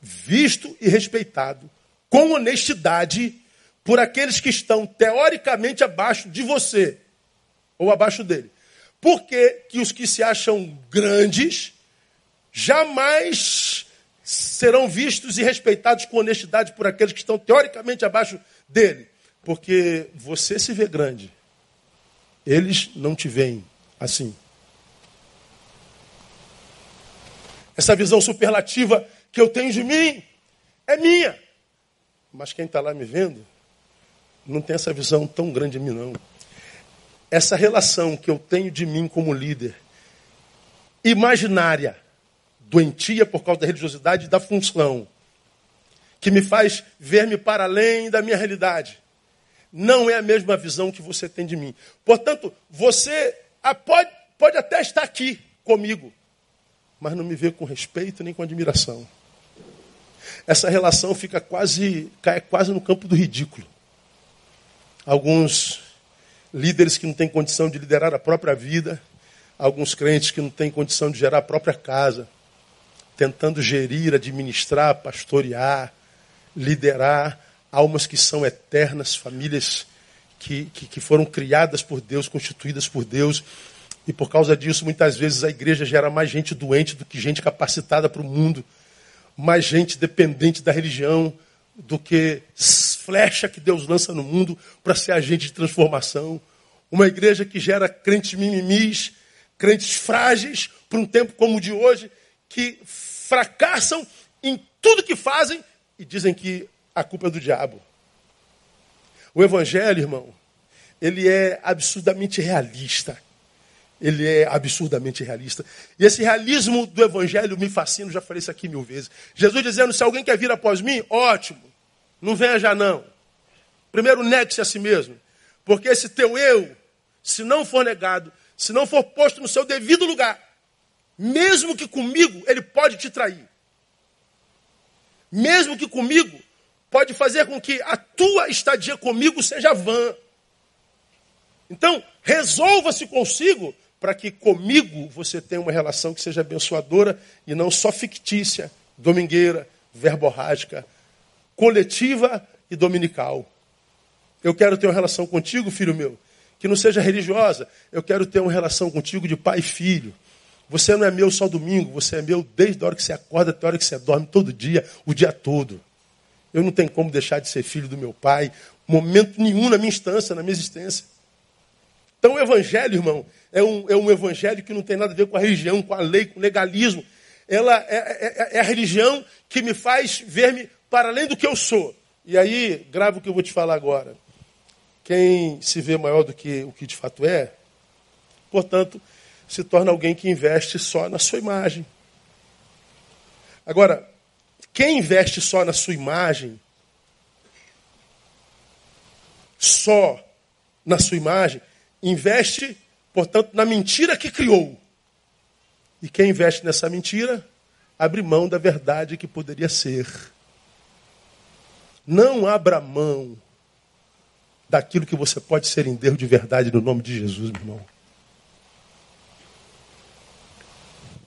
visto e respeitado com honestidade por aqueles que estão teoricamente abaixo de você ou abaixo dele. Porque que os que se acham grandes jamais serão vistos e respeitados com honestidade por aqueles que estão teoricamente abaixo dele. Porque você se vê grande. Eles não te veem assim. Essa visão superlativa que eu tenho de mim é minha. Mas quem está lá me vendo não tem essa visão tão grande de mim, não. Essa relação que eu tenho de mim como líder, imaginária, doentia por causa da religiosidade e da função, que me faz ver-me para além da minha realidade. Não é a mesma visão que você tem de mim. Portanto, você pode, pode até estar aqui comigo, mas não me vê com respeito nem com admiração. Essa relação fica quase, cai quase no campo do ridículo. Alguns líderes que não têm condição de liderar a própria vida, alguns crentes que não têm condição de gerar a própria casa, tentando gerir, administrar, pastorear, liderar almas que são eternas, famílias que, que, que foram criadas por Deus, constituídas por Deus. E por causa disso, muitas vezes a igreja gera mais gente doente do que gente capacitada para o mundo, mais gente dependente da religião do que flecha que Deus lança no mundo para ser agente de transformação. Uma igreja que gera crentes mimimis, crentes frágeis para um tempo como o de hoje, que fracassam em tudo que fazem e dizem que a culpa é do diabo. O evangelho, irmão, ele é absurdamente realista. Ele é absurdamente realista. E esse realismo do evangelho me fascina, já falei isso aqui mil vezes. Jesus dizendo: se alguém quer vir após mim, ótimo, não venha já não. Primeiro, negue-se a si mesmo. Porque esse teu eu, se não for negado, se não for posto no seu devido lugar, mesmo que comigo, ele pode te trair. Mesmo que comigo, pode fazer com que a tua estadia comigo seja vã. Então, resolva-se consigo para que comigo você tenha uma relação que seja abençoadora e não só fictícia, domingueira, verborrágica, coletiva e dominical. Eu quero ter uma relação contigo, filho meu, que não seja religiosa. Eu quero ter uma relação contigo de pai e filho. Você não é meu só domingo, você é meu desde a hora que você acorda até a hora que você dorme, todo dia, o dia todo. Eu não tenho como deixar de ser filho do meu pai, momento nenhum na minha instância, na minha existência. Então o evangelho, irmão, é um, é um evangelho que não tem nada a ver com a religião, com a lei, com o legalismo. Ela é, é, é, é a religião que me faz ver-me para além do que eu sou. E aí, grave o que eu vou te falar agora. Quem se vê maior do que o que de fato é, portanto, se torna alguém que investe só na sua imagem. Agora, quem investe só na sua imagem, só na sua imagem, investe, portanto, na mentira que criou. E quem investe nessa mentira, abre mão da verdade que poderia ser. Não abra mão daquilo que você pode ser em Deus de verdade no nome de Jesus, meu irmão.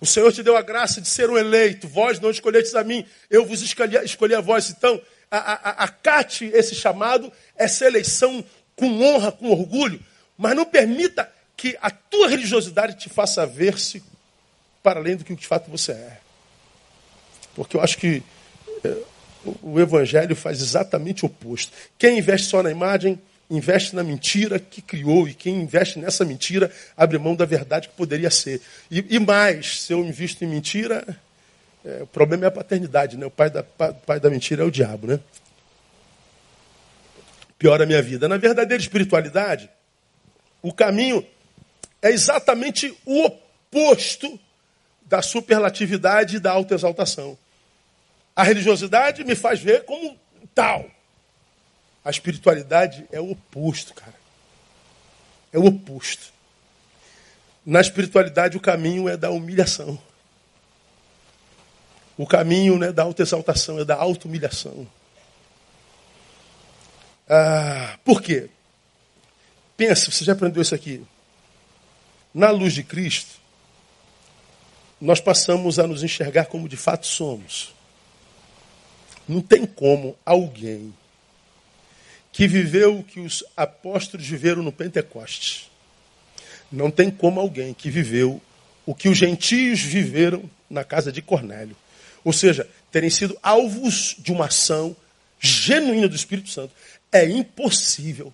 O Senhor te deu a graça de ser um eleito. Vós não escolhestes a mim, eu vos escolhi, escolhi a vós. Então, acate esse chamado, essa eleição com honra, com orgulho, mas não permita que a tua religiosidade te faça ver-se para além do que de fato você é. Porque eu acho que é, o Evangelho faz exatamente o oposto. Quem investe só na imagem investe na mentira que criou, e quem investe nessa mentira abre mão da verdade que poderia ser. E, e mais, se eu invisto em mentira, é, o problema é a paternidade, né? O pai da, pai da mentira é o diabo, né? Piora a minha vida. Na verdadeira espiritualidade, o caminho é exatamente o oposto da superlatividade e da autoexaltação. A religiosidade me faz ver como tal. A espiritualidade é o oposto, cara. É o oposto. Na espiritualidade, o caminho é da humilhação. O caminho não é da autoexaltação, é da auto-humilhação. Ah, por quê? Pensa, você já aprendeu isso aqui. Na luz de Cristo, nós passamos a nos enxergar como de fato somos. Não tem como alguém que viveu o que os apóstolos viveram no Pentecostes. Não tem como alguém que viveu o que os gentios viveram na casa de Cornélio. Ou seja, terem sido alvos de uma ação genuína do Espírito Santo. É impossível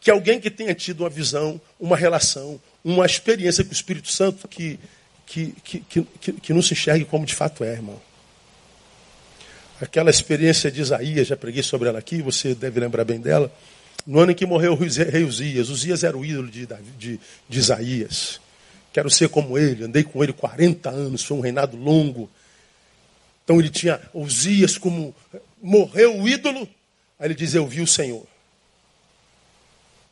que alguém que tenha tido uma visão, uma relação, uma experiência com o Espírito Santo que, que, que, que, que não se enxergue como de fato é, irmão. Aquela experiência de Isaías, já preguei sobre ela aqui, você deve lembrar bem dela. No ano em que morreu o rei Uzias, Uzias era o ídolo de, de, de Isaías. Quero ser como ele, andei com ele 40 anos, foi um reinado longo. Então ele tinha Uzias como morreu o ídolo, aí ele diz: Eu vi o Senhor.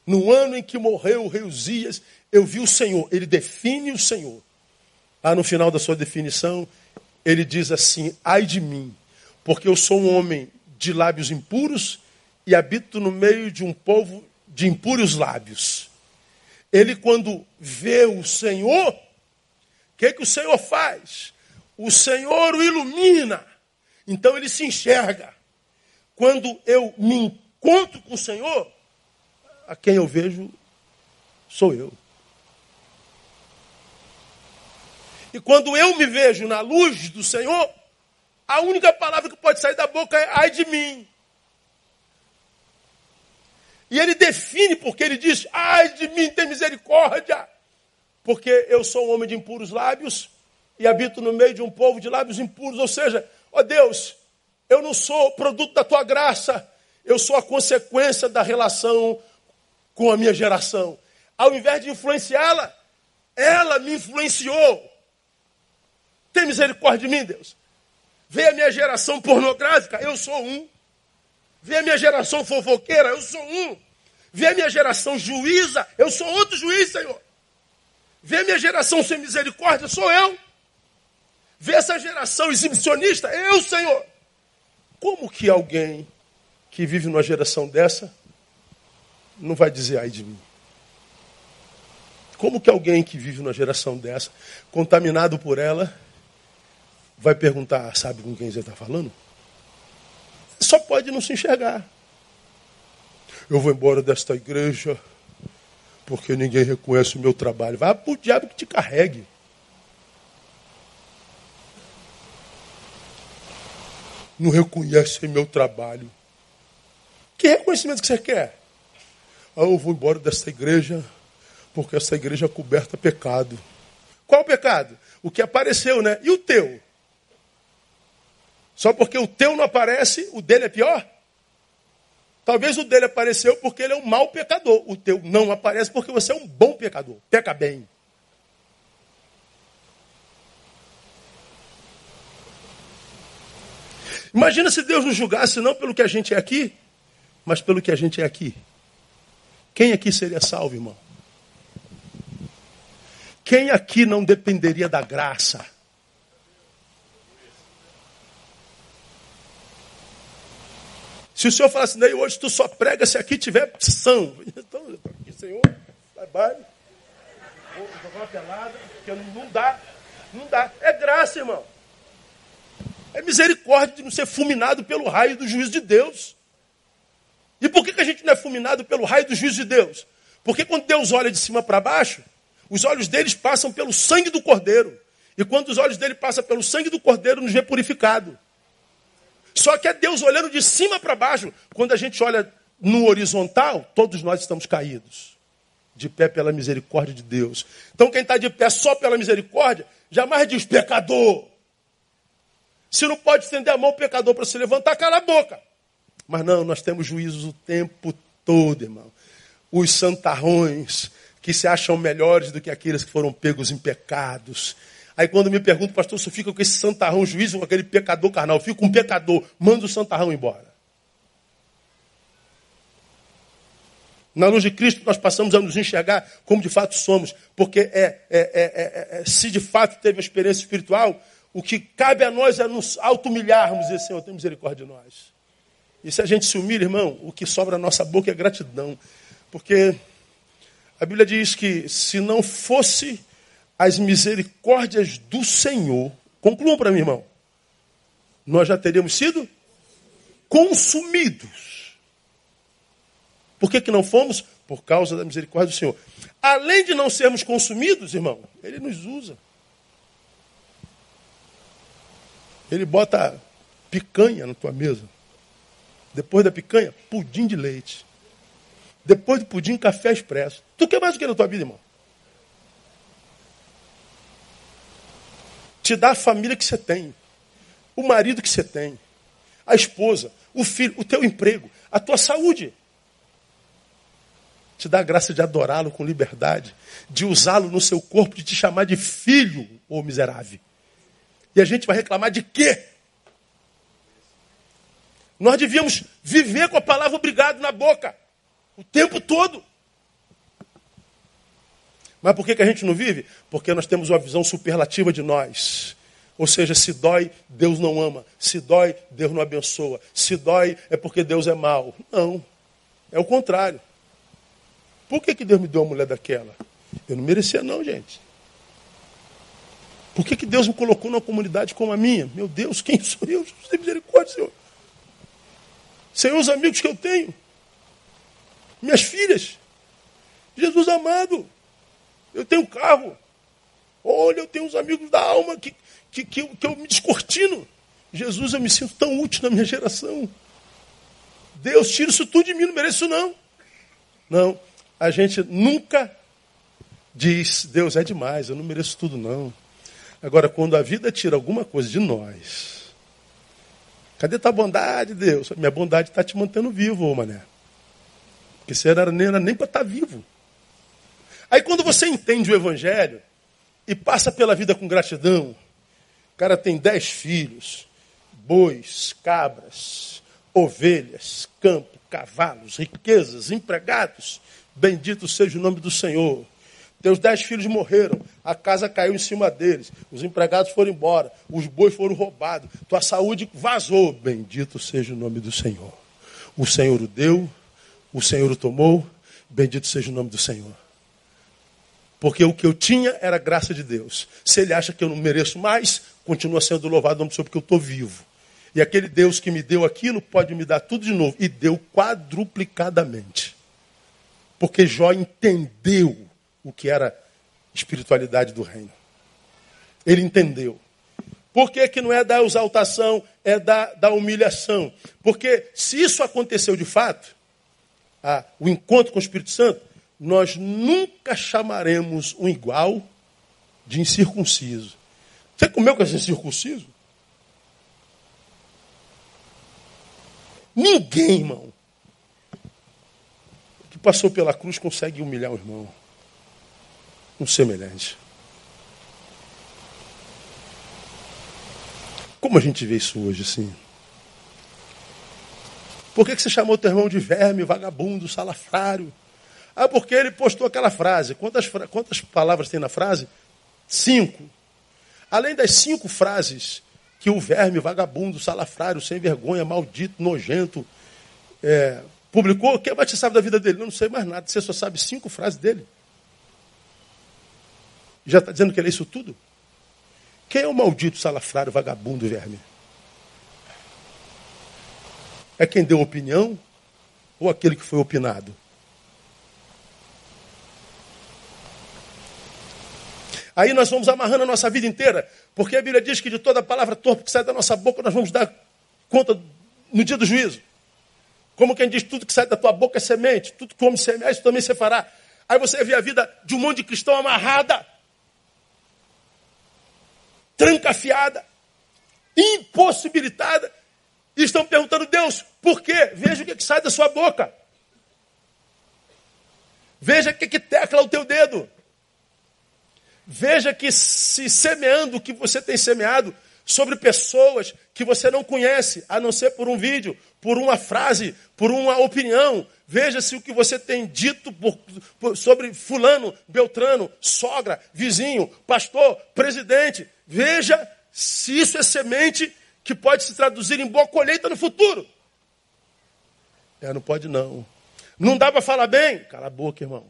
No ano em que morreu o rei Uzias, eu vi o Senhor. Ele define o Senhor. Lá no final da sua definição, ele diz assim: Ai de mim, porque eu sou um homem de lábios impuros e habito no meio de um povo de impuros lábios. Ele, quando vê o Senhor, o que, que o Senhor faz? O Senhor o ilumina. Então ele se enxerga quando eu me encontro com o Senhor, a quem eu vejo sou eu. E quando eu me vejo na luz do Senhor, a única palavra que pode sair da boca é ai de mim. E ele define porque ele diz: ai de mim, tem misericórdia. Porque eu sou um homem de impuros lábios e habito no meio de um povo de lábios impuros. Ou seja, ó Deus, eu não sou produto da tua graça, eu sou a consequência da relação com a minha geração. Ao invés de influenciá-la, ela me influenciou. Tem misericórdia de mim, Deus. Vê a minha geração pornográfica, eu sou um. Vê a minha geração fofoqueira, eu sou um. Vê a minha geração juíza, eu sou outro juiz, Senhor. Vê a minha geração sem misericórdia, sou eu. Vê essa geração exibicionista, eu, Senhor. Como que alguém que vive numa geração dessa não vai dizer ai de mim? Como que alguém que vive numa geração dessa, contaminado por ela, vai perguntar, sabe com quem você está falando? Só pode não se enxergar. Eu vou embora desta igreja porque ninguém reconhece o meu trabalho. Vai para o diabo que te carregue. Não reconhece meu trabalho. Que reconhecimento que você quer? Ah, eu vou embora desta igreja porque essa igreja é coberta pecado. Qual pecado? O que apareceu, né? E o teu? Só porque o teu não aparece, o dele é pior? Talvez o dele apareceu porque ele é um mau pecador. O teu não aparece porque você é um bom pecador. Peca bem. Imagina se Deus nos julgasse não pelo que a gente é aqui, mas pelo que a gente é aqui. Quem aqui seria salvo, irmão? Quem aqui não dependeria da graça? Se o senhor falasse, assim, hoje tu só prega se aqui tiver são. Então, eu estou aqui, Senhor, baile, vou jogar uma pelada, porque não dá, não dá. É graça, irmão. É misericórdia de não ser fulminado pelo raio do juízo de Deus. E por que, que a gente não é fulminado pelo raio do juízo de Deus? Porque quando Deus olha de cima para baixo, os olhos deles passam pelo sangue do Cordeiro. E quando os olhos dele passam pelo sangue do Cordeiro, nos vê purificado. Só que é Deus olhando de cima para baixo. Quando a gente olha no horizontal, todos nós estamos caídos. De pé pela misericórdia de Deus. Então quem está de pé só pela misericórdia, jamais diz pecador. Se não pode estender a mão ao pecador para se levantar, cala a boca. Mas não, nós temos juízos o tempo todo, irmão. Os santarrões que se acham melhores do que aqueles que foram pegos em pecados Aí quando me perguntam, pastor, você fica com esse santarrão juiz ou com aquele pecador carnal? Fico com um pecador, manda o santarrão embora. Na luz de Cristo, nós passamos a nos enxergar como de fato somos, porque é, é, é, é se de fato teve a experiência espiritual, o que cabe a nós é nos auto-humilharmos e dizer, Senhor, tem misericórdia de nós. E se a gente se humilha, irmão, o que sobra na nossa boca é gratidão. Porque a Bíblia diz que se não fosse as misericórdias do Senhor, concluam para mim, irmão, nós já teríamos sido consumidos. Por que, que não fomos? Por causa da misericórdia do Senhor. Além de não sermos consumidos, irmão, Ele nos usa. Ele bota picanha na tua mesa. Depois da picanha, pudim de leite. Depois do pudim, café expresso. Tu quer mais o que na tua vida, irmão? Te dá a família que você tem, o marido que você tem, a esposa, o filho, o teu emprego, a tua saúde. Te dá a graça de adorá-lo com liberdade, de usá-lo no seu corpo, de te chamar de filho, ô miserável. E a gente vai reclamar de quê? Nós devíamos viver com a palavra obrigado na boca, o tempo todo. Mas por que, que a gente não vive? Porque nós temos uma visão superlativa de nós. Ou seja, se dói, Deus não ama. Se dói, Deus não abençoa. Se dói, é porque Deus é mau. Não. É o contrário. Por que, que Deus me deu uma mulher daquela? Eu não merecia, não, gente. Por que, que Deus me colocou numa comunidade como a minha? Meu Deus, quem sou eu? Tem misericórdia, Senhor. Senhor, os amigos que eu tenho, minhas filhas. Jesus amado, eu tenho carro. Olha, eu tenho uns amigos da alma que, que, que, que eu me descortino. Jesus, eu me sinto tão útil na minha geração. Deus, tira isso tudo de mim, não mereço não. Não, a gente nunca diz, Deus é demais, eu não mereço tudo não. Agora, quando a vida tira alguma coisa de nós, cadê tua bondade, Deus? Minha bondade está te mantendo vivo, ô mané. Porque você era, nem era nem para estar tá vivo. Aí quando você entende o Evangelho e passa pela vida com gratidão, o cara tem dez filhos, bois, cabras, ovelhas, campo, cavalos, riquezas, empregados, bendito seja o nome do Senhor. Teus dez filhos morreram, a casa caiu em cima deles, os empregados foram embora, os bois foram roubados, tua saúde vazou. Bendito seja o nome do Senhor. O Senhor o deu, o Senhor o tomou, bendito seja o nome do Senhor. Porque o que eu tinha era graça de Deus. Se ele acha que eu não mereço mais, continua sendo louvado o nome porque eu estou vivo. E aquele Deus que me deu aquilo pode me dar tudo de novo. E deu quadruplicadamente. Porque Jó entendeu o que era espiritualidade do reino. Ele entendeu. Por que, que não é da exaltação, é da, da humilhação? Porque se isso aconteceu de fato, a, o encontro com o Espírito Santo, nós nunca chamaremos um igual de incircunciso. Você comeu com esse incircunciso? Ninguém, irmão, que passou pela cruz consegue humilhar o irmão um semelhante. Como a gente vê isso hoje assim? Por que, que você chamou teu irmão de verme, vagabundo, salafrário? Ah, porque ele postou aquela frase. Quantas, quantas palavras tem na frase? Cinco. Além das cinco frases que o verme, vagabundo, salafrário, sem vergonha, maldito, nojento, é, publicou, o que mais você sabe da vida dele? Eu não sei mais nada. Você só sabe cinco frases dele. Já está dizendo que ele é isso tudo? Quem é o maldito salafrário, vagabundo, verme? É quem deu opinião ou aquele que foi opinado? Aí nós vamos amarrando a nossa vida inteira, porque a Bíblia diz que de toda palavra torpe que sai da nossa boca, nós vamos dar conta no dia do juízo. Como quem diz, tudo que sai da tua boca é semente, tudo que come isso também você fará. Aí você vê a vida de um monte de cristão amarrada trancafiada, impossibilitada. E estão perguntando, Deus, por quê? Veja o que, que sai da sua boca. Veja o que, que tecla o teu dedo. Veja que se semeando o que você tem semeado sobre pessoas que você não conhece, a não ser por um vídeo, por uma frase, por uma opinião. Veja se o que você tem dito por, por, sobre fulano, beltrano, sogra, vizinho, pastor, presidente, Veja se isso é semente que pode se traduzir em boa colheita no futuro. É, não pode não. Não dá para falar bem? Cala a boca, irmão.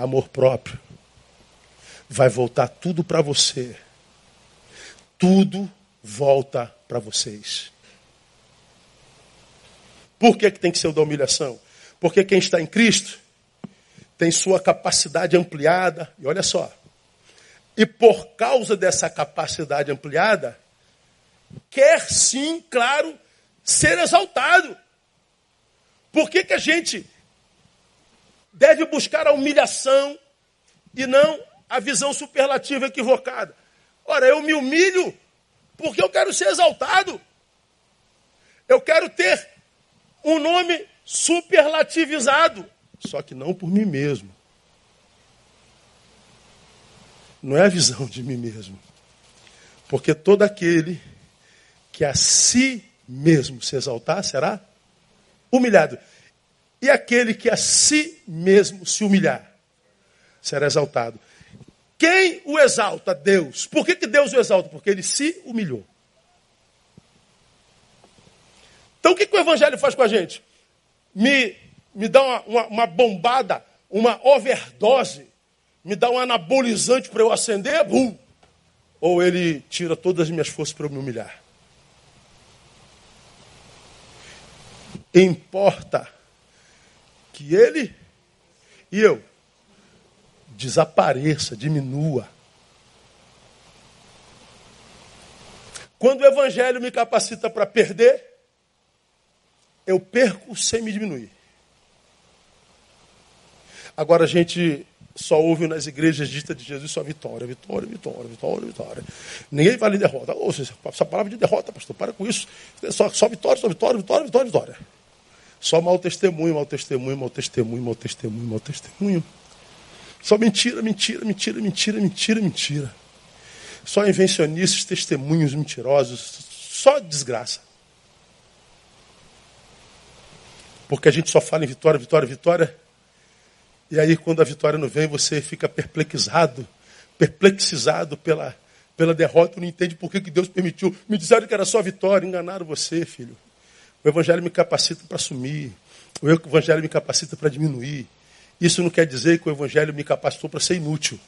Amor próprio. Vai voltar tudo para você. Tudo volta para vocês. Por que, que tem que ser o da humilhação? Porque quem está em Cristo tem sua capacidade ampliada. E olha só, e por causa dessa capacidade ampliada, quer sim, claro, ser exaltado. Por que, que a gente deve buscar a humilhação e não a visão superlativa equivocada? Ora, eu me humilho porque eu quero ser exaltado. Eu quero ter um nome superlativizado, só que não por mim mesmo. Não é a visão de mim mesmo. Porque todo aquele que a si mesmo se exaltar será humilhado. E aquele que a si mesmo se humilhar será exaltado. Quem o exalta? Deus. Por que, que Deus o exalta? Porque ele se humilhou. Então o que, que o Evangelho faz com a gente? Me, me dá uma, uma, uma bombada, uma overdose me dá um anabolizante para eu acender, bum! Ou ele tira todas as minhas forças para eu me humilhar. Importa que ele e eu desapareça, diminua. Quando o evangelho me capacita para perder, eu perco sem me diminuir. Agora a gente só ouve nas igrejas ditas de Jesus só vitória, vitória, vitória, vitória, vitória. Ninguém fala em derrota. Ô, essa palavra de derrota, pastor, para com isso. Só, só vitória, só vitória, vitória, vitória, vitória. Só mau testemunho, mau testemunho, mau testemunho, mau testemunho, mau testemunho. Só mentira, mentira, mentira, mentira, mentira, mentira. Só invencionistas, testemunhos mentirosos, só desgraça. Porque a gente só fala em vitória, vitória, vitória. E aí, quando a vitória não vem, você fica perplexado, perplexizado pela, pela derrota, não entende por que, que Deus permitiu. Me disseram que era só vitória, enganaram você, filho. O Evangelho me capacita para assumir. O Evangelho me capacita para diminuir. Isso não quer dizer que o Evangelho me capacitou para ser inútil.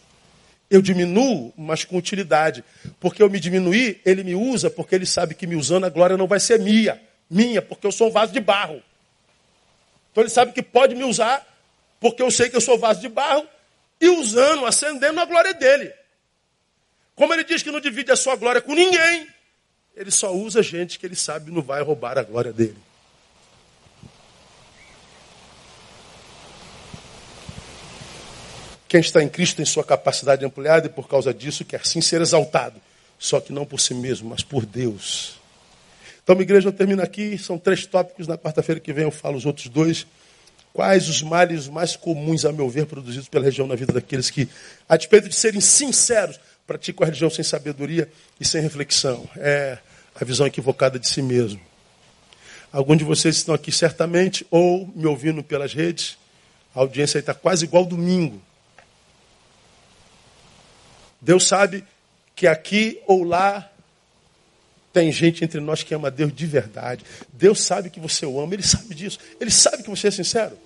Eu diminuo, mas com utilidade. Porque eu me diminuir, ele me usa, porque ele sabe que me usando a glória não vai ser minha. Minha, porque eu sou um vaso de barro. Então ele sabe que pode me usar, porque eu sei que eu sou vaso de barro, e usando, acendendo a glória dele. Como ele diz que não divide a sua glória com ninguém, ele só usa gente que ele sabe não vai roubar a glória dele. Quem está em Cristo tem sua capacidade ampliada e por causa disso quer sim ser exaltado. Só que não por si mesmo, mas por Deus. Então, minha igreja, eu termino aqui. São três tópicos. Na quarta-feira que vem eu falo os outros dois. Quais os males mais comuns, a meu ver, produzidos pela região na vida daqueles que, a despeito de serem sinceros, praticam a religião sem sabedoria e sem reflexão? É a visão equivocada de si mesmo. Alguns de vocês estão aqui certamente, ou me ouvindo pelas redes, a audiência está quase igual domingo. Deus sabe que aqui ou lá tem gente entre nós que ama Deus de verdade. Deus sabe que você o ama, Ele sabe disso. Ele sabe que você é sincero.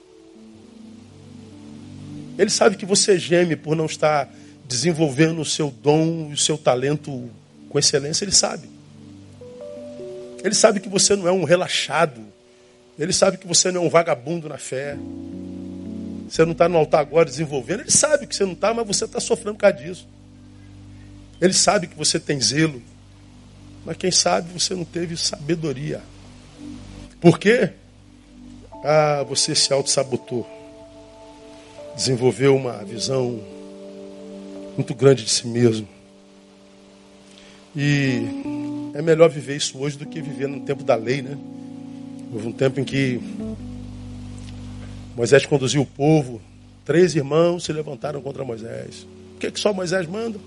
Ele sabe que você geme por não estar desenvolvendo o seu dom e o seu talento com excelência. Ele sabe. Ele sabe que você não é um relaxado. Ele sabe que você não é um vagabundo na fé. Você não está no altar agora desenvolvendo. Ele sabe que você não está, mas você está sofrendo por causa disso. Ele sabe que você tem zelo. Mas quem sabe você não teve sabedoria. Por quê? Ah, você se auto-sabotou. Desenvolveu uma visão muito grande de si mesmo. E é melhor viver isso hoje do que viver no tempo da lei, né? Houve um tempo em que Moisés conduziu o povo, três irmãos se levantaram contra Moisés. O que, é que só Moisés manda?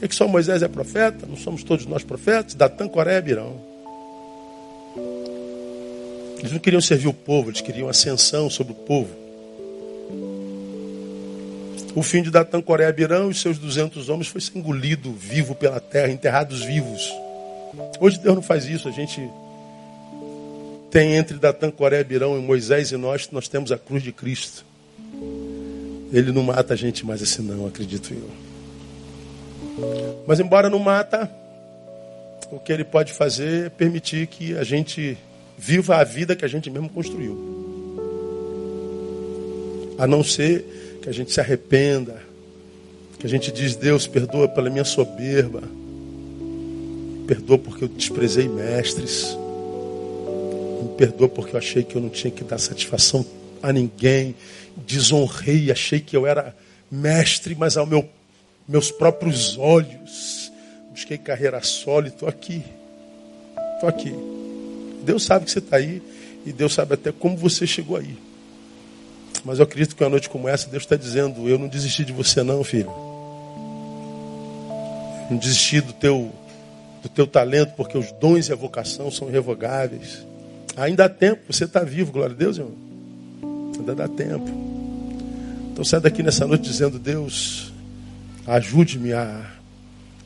É que só Moisés é profeta? Não somos todos nós profetas? Datã, Coré, Birão. Eles não queriam servir o povo, eles queriam ascensão sobre o povo. O fim de Datã, Coré, Birão e seus 200 homens foi engolido vivo pela terra, enterrados vivos. Hoje Deus não faz isso, a gente tem entre Datã, Coré, Birão e Moisés e nós, nós temos a cruz de Cristo. Ele não mata a gente mais assim não, acredito eu. Mas embora não mata, o que ele pode fazer é permitir que a gente viva a vida que a gente mesmo construiu. A não ser que a gente se arrependa, que a gente diz, Deus, perdoa pela minha soberba, perdoa porque eu desprezei mestres, me perdoa porque eu achei que eu não tinha que dar satisfação a ninguém, desonrei, achei que eu era mestre, mas ao meu meus próprios olhos. Busquei carreira sólida, estou aqui. Estou aqui. Deus sabe que você está aí e Deus sabe até como você chegou aí. Mas eu acredito que uma noite como essa, Deus está dizendo: Eu não desisti de você, não, filho. não desisti do teu, do teu talento, porque os dons e a vocação são irrevogáveis. Ainda há tempo, você está vivo, glória a Deus, irmão. Ainda dá tempo. Então sai daqui nessa noite dizendo: Deus, Ajude-me a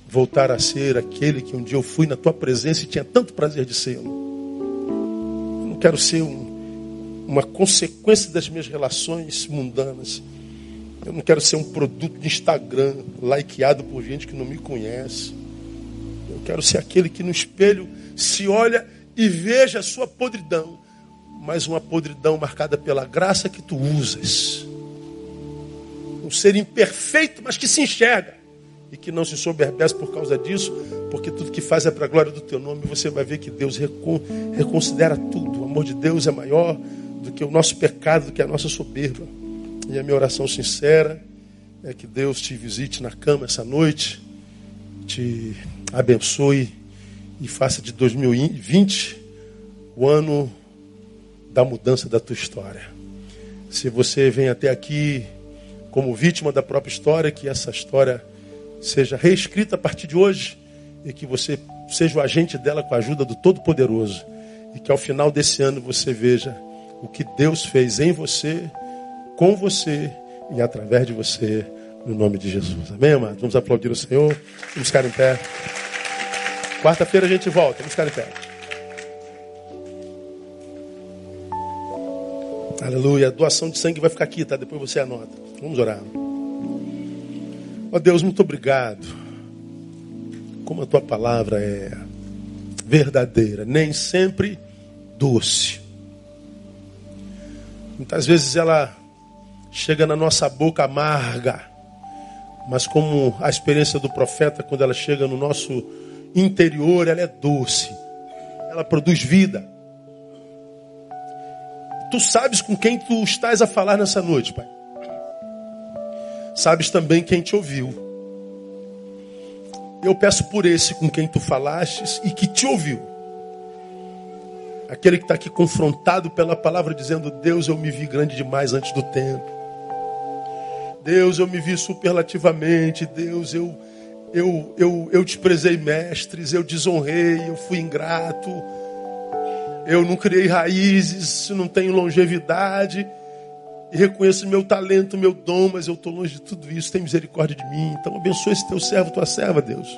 voltar a ser aquele que um dia eu fui na tua presença e tinha tanto prazer de ser. Eu não quero ser um, uma consequência das minhas relações mundanas. Eu não quero ser um produto de Instagram, likeado por gente que não me conhece. Eu quero ser aquele que no espelho se olha e veja a sua podridão, mas uma podridão marcada pela graça que tu usas. Um ser imperfeito, mas que se enxerga e que não se soberbece por causa disso, porque tudo que faz é para a glória do teu nome. Você vai ver que Deus recon reconsidera tudo. O amor de Deus é maior do que o nosso pecado, do que a nossa soberba. E a minha oração sincera é que Deus te visite na cama essa noite, te abençoe e faça de 2020 o ano da mudança da tua história. Se você vem até aqui como vítima da própria história, que essa história seja reescrita a partir de hoje e que você seja o agente dela com a ajuda do Todo-Poderoso. E que ao final desse ano você veja o que Deus fez em você, com você e através de você, no nome de Jesus. Amém, amados? Vamos aplaudir o Senhor. Vamos ficar em pé. Quarta-feira a gente volta. Vamos ficar em pé. Aleluia. A doação de sangue vai ficar aqui, tá? Depois você anota. Vamos orar. Ó oh, Deus, muito obrigado. Como a tua palavra é verdadeira, nem sempre doce. Muitas vezes ela chega na nossa boca amarga, mas como a experiência do profeta, quando ela chega no nosso interior, ela é doce. Ela produz vida. Tu sabes com quem tu estás a falar nessa noite, Pai. Sabes também quem te ouviu. Eu peço por esse com quem tu falastes e que te ouviu. Aquele que está aqui confrontado pela palavra, dizendo: Deus, eu me vi grande demais antes do tempo. Deus, eu me vi superlativamente. Deus, eu, eu, eu, eu desprezei mestres, eu desonrei, eu fui ingrato eu não criei raízes, não tenho longevidade. E reconheço meu talento, meu dom, mas eu estou longe de tudo isso. Tem misericórdia de mim. Então abençoe esse teu servo, tua serva, Deus.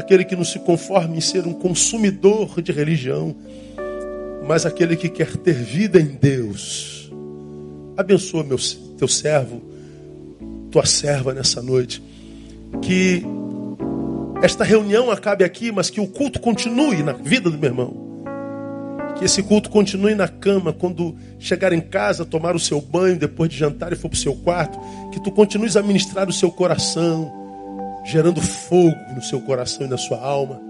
Aquele que não se conforma em ser um consumidor de religião, mas aquele que quer ter vida em Deus. Abençoa meu, teu servo, tua serva nessa noite. Que esta reunião acabe aqui, mas que o culto continue na vida do meu irmão. Que esse culto continue na cama, quando chegar em casa, tomar o seu banho, depois de jantar e for para o seu quarto. Que tu continues a ministrar o seu coração, gerando fogo no seu coração e na sua alma.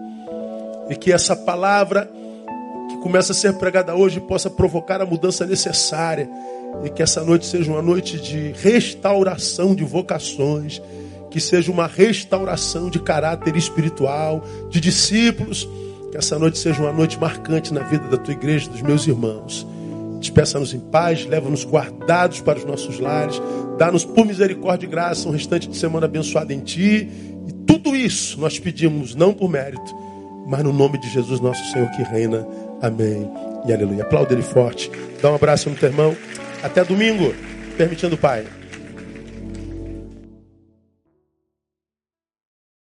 E que essa palavra que começa a ser pregada hoje possa provocar a mudança necessária. E que essa noite seja uma noite de restauração de vocações, que seja uma restauração de caráter espiritual, de discípulos que essa noite seja uma noite marcante na vida da tua igreja, dos meus irmãos. Despeça-nos em paz, leva-nos guardados para os nossos lares, dá-nos por misericórdia e graça um restante de semana abençoado em Ti. Tudo isso nós pedimos, não por mérito, mas no nome de Jesus, nosso Senhor que reina. Amém e aleluia. Aplauda Ele forte. Dá um abraço no teu irmão. Até domingo, permitindo o Pai.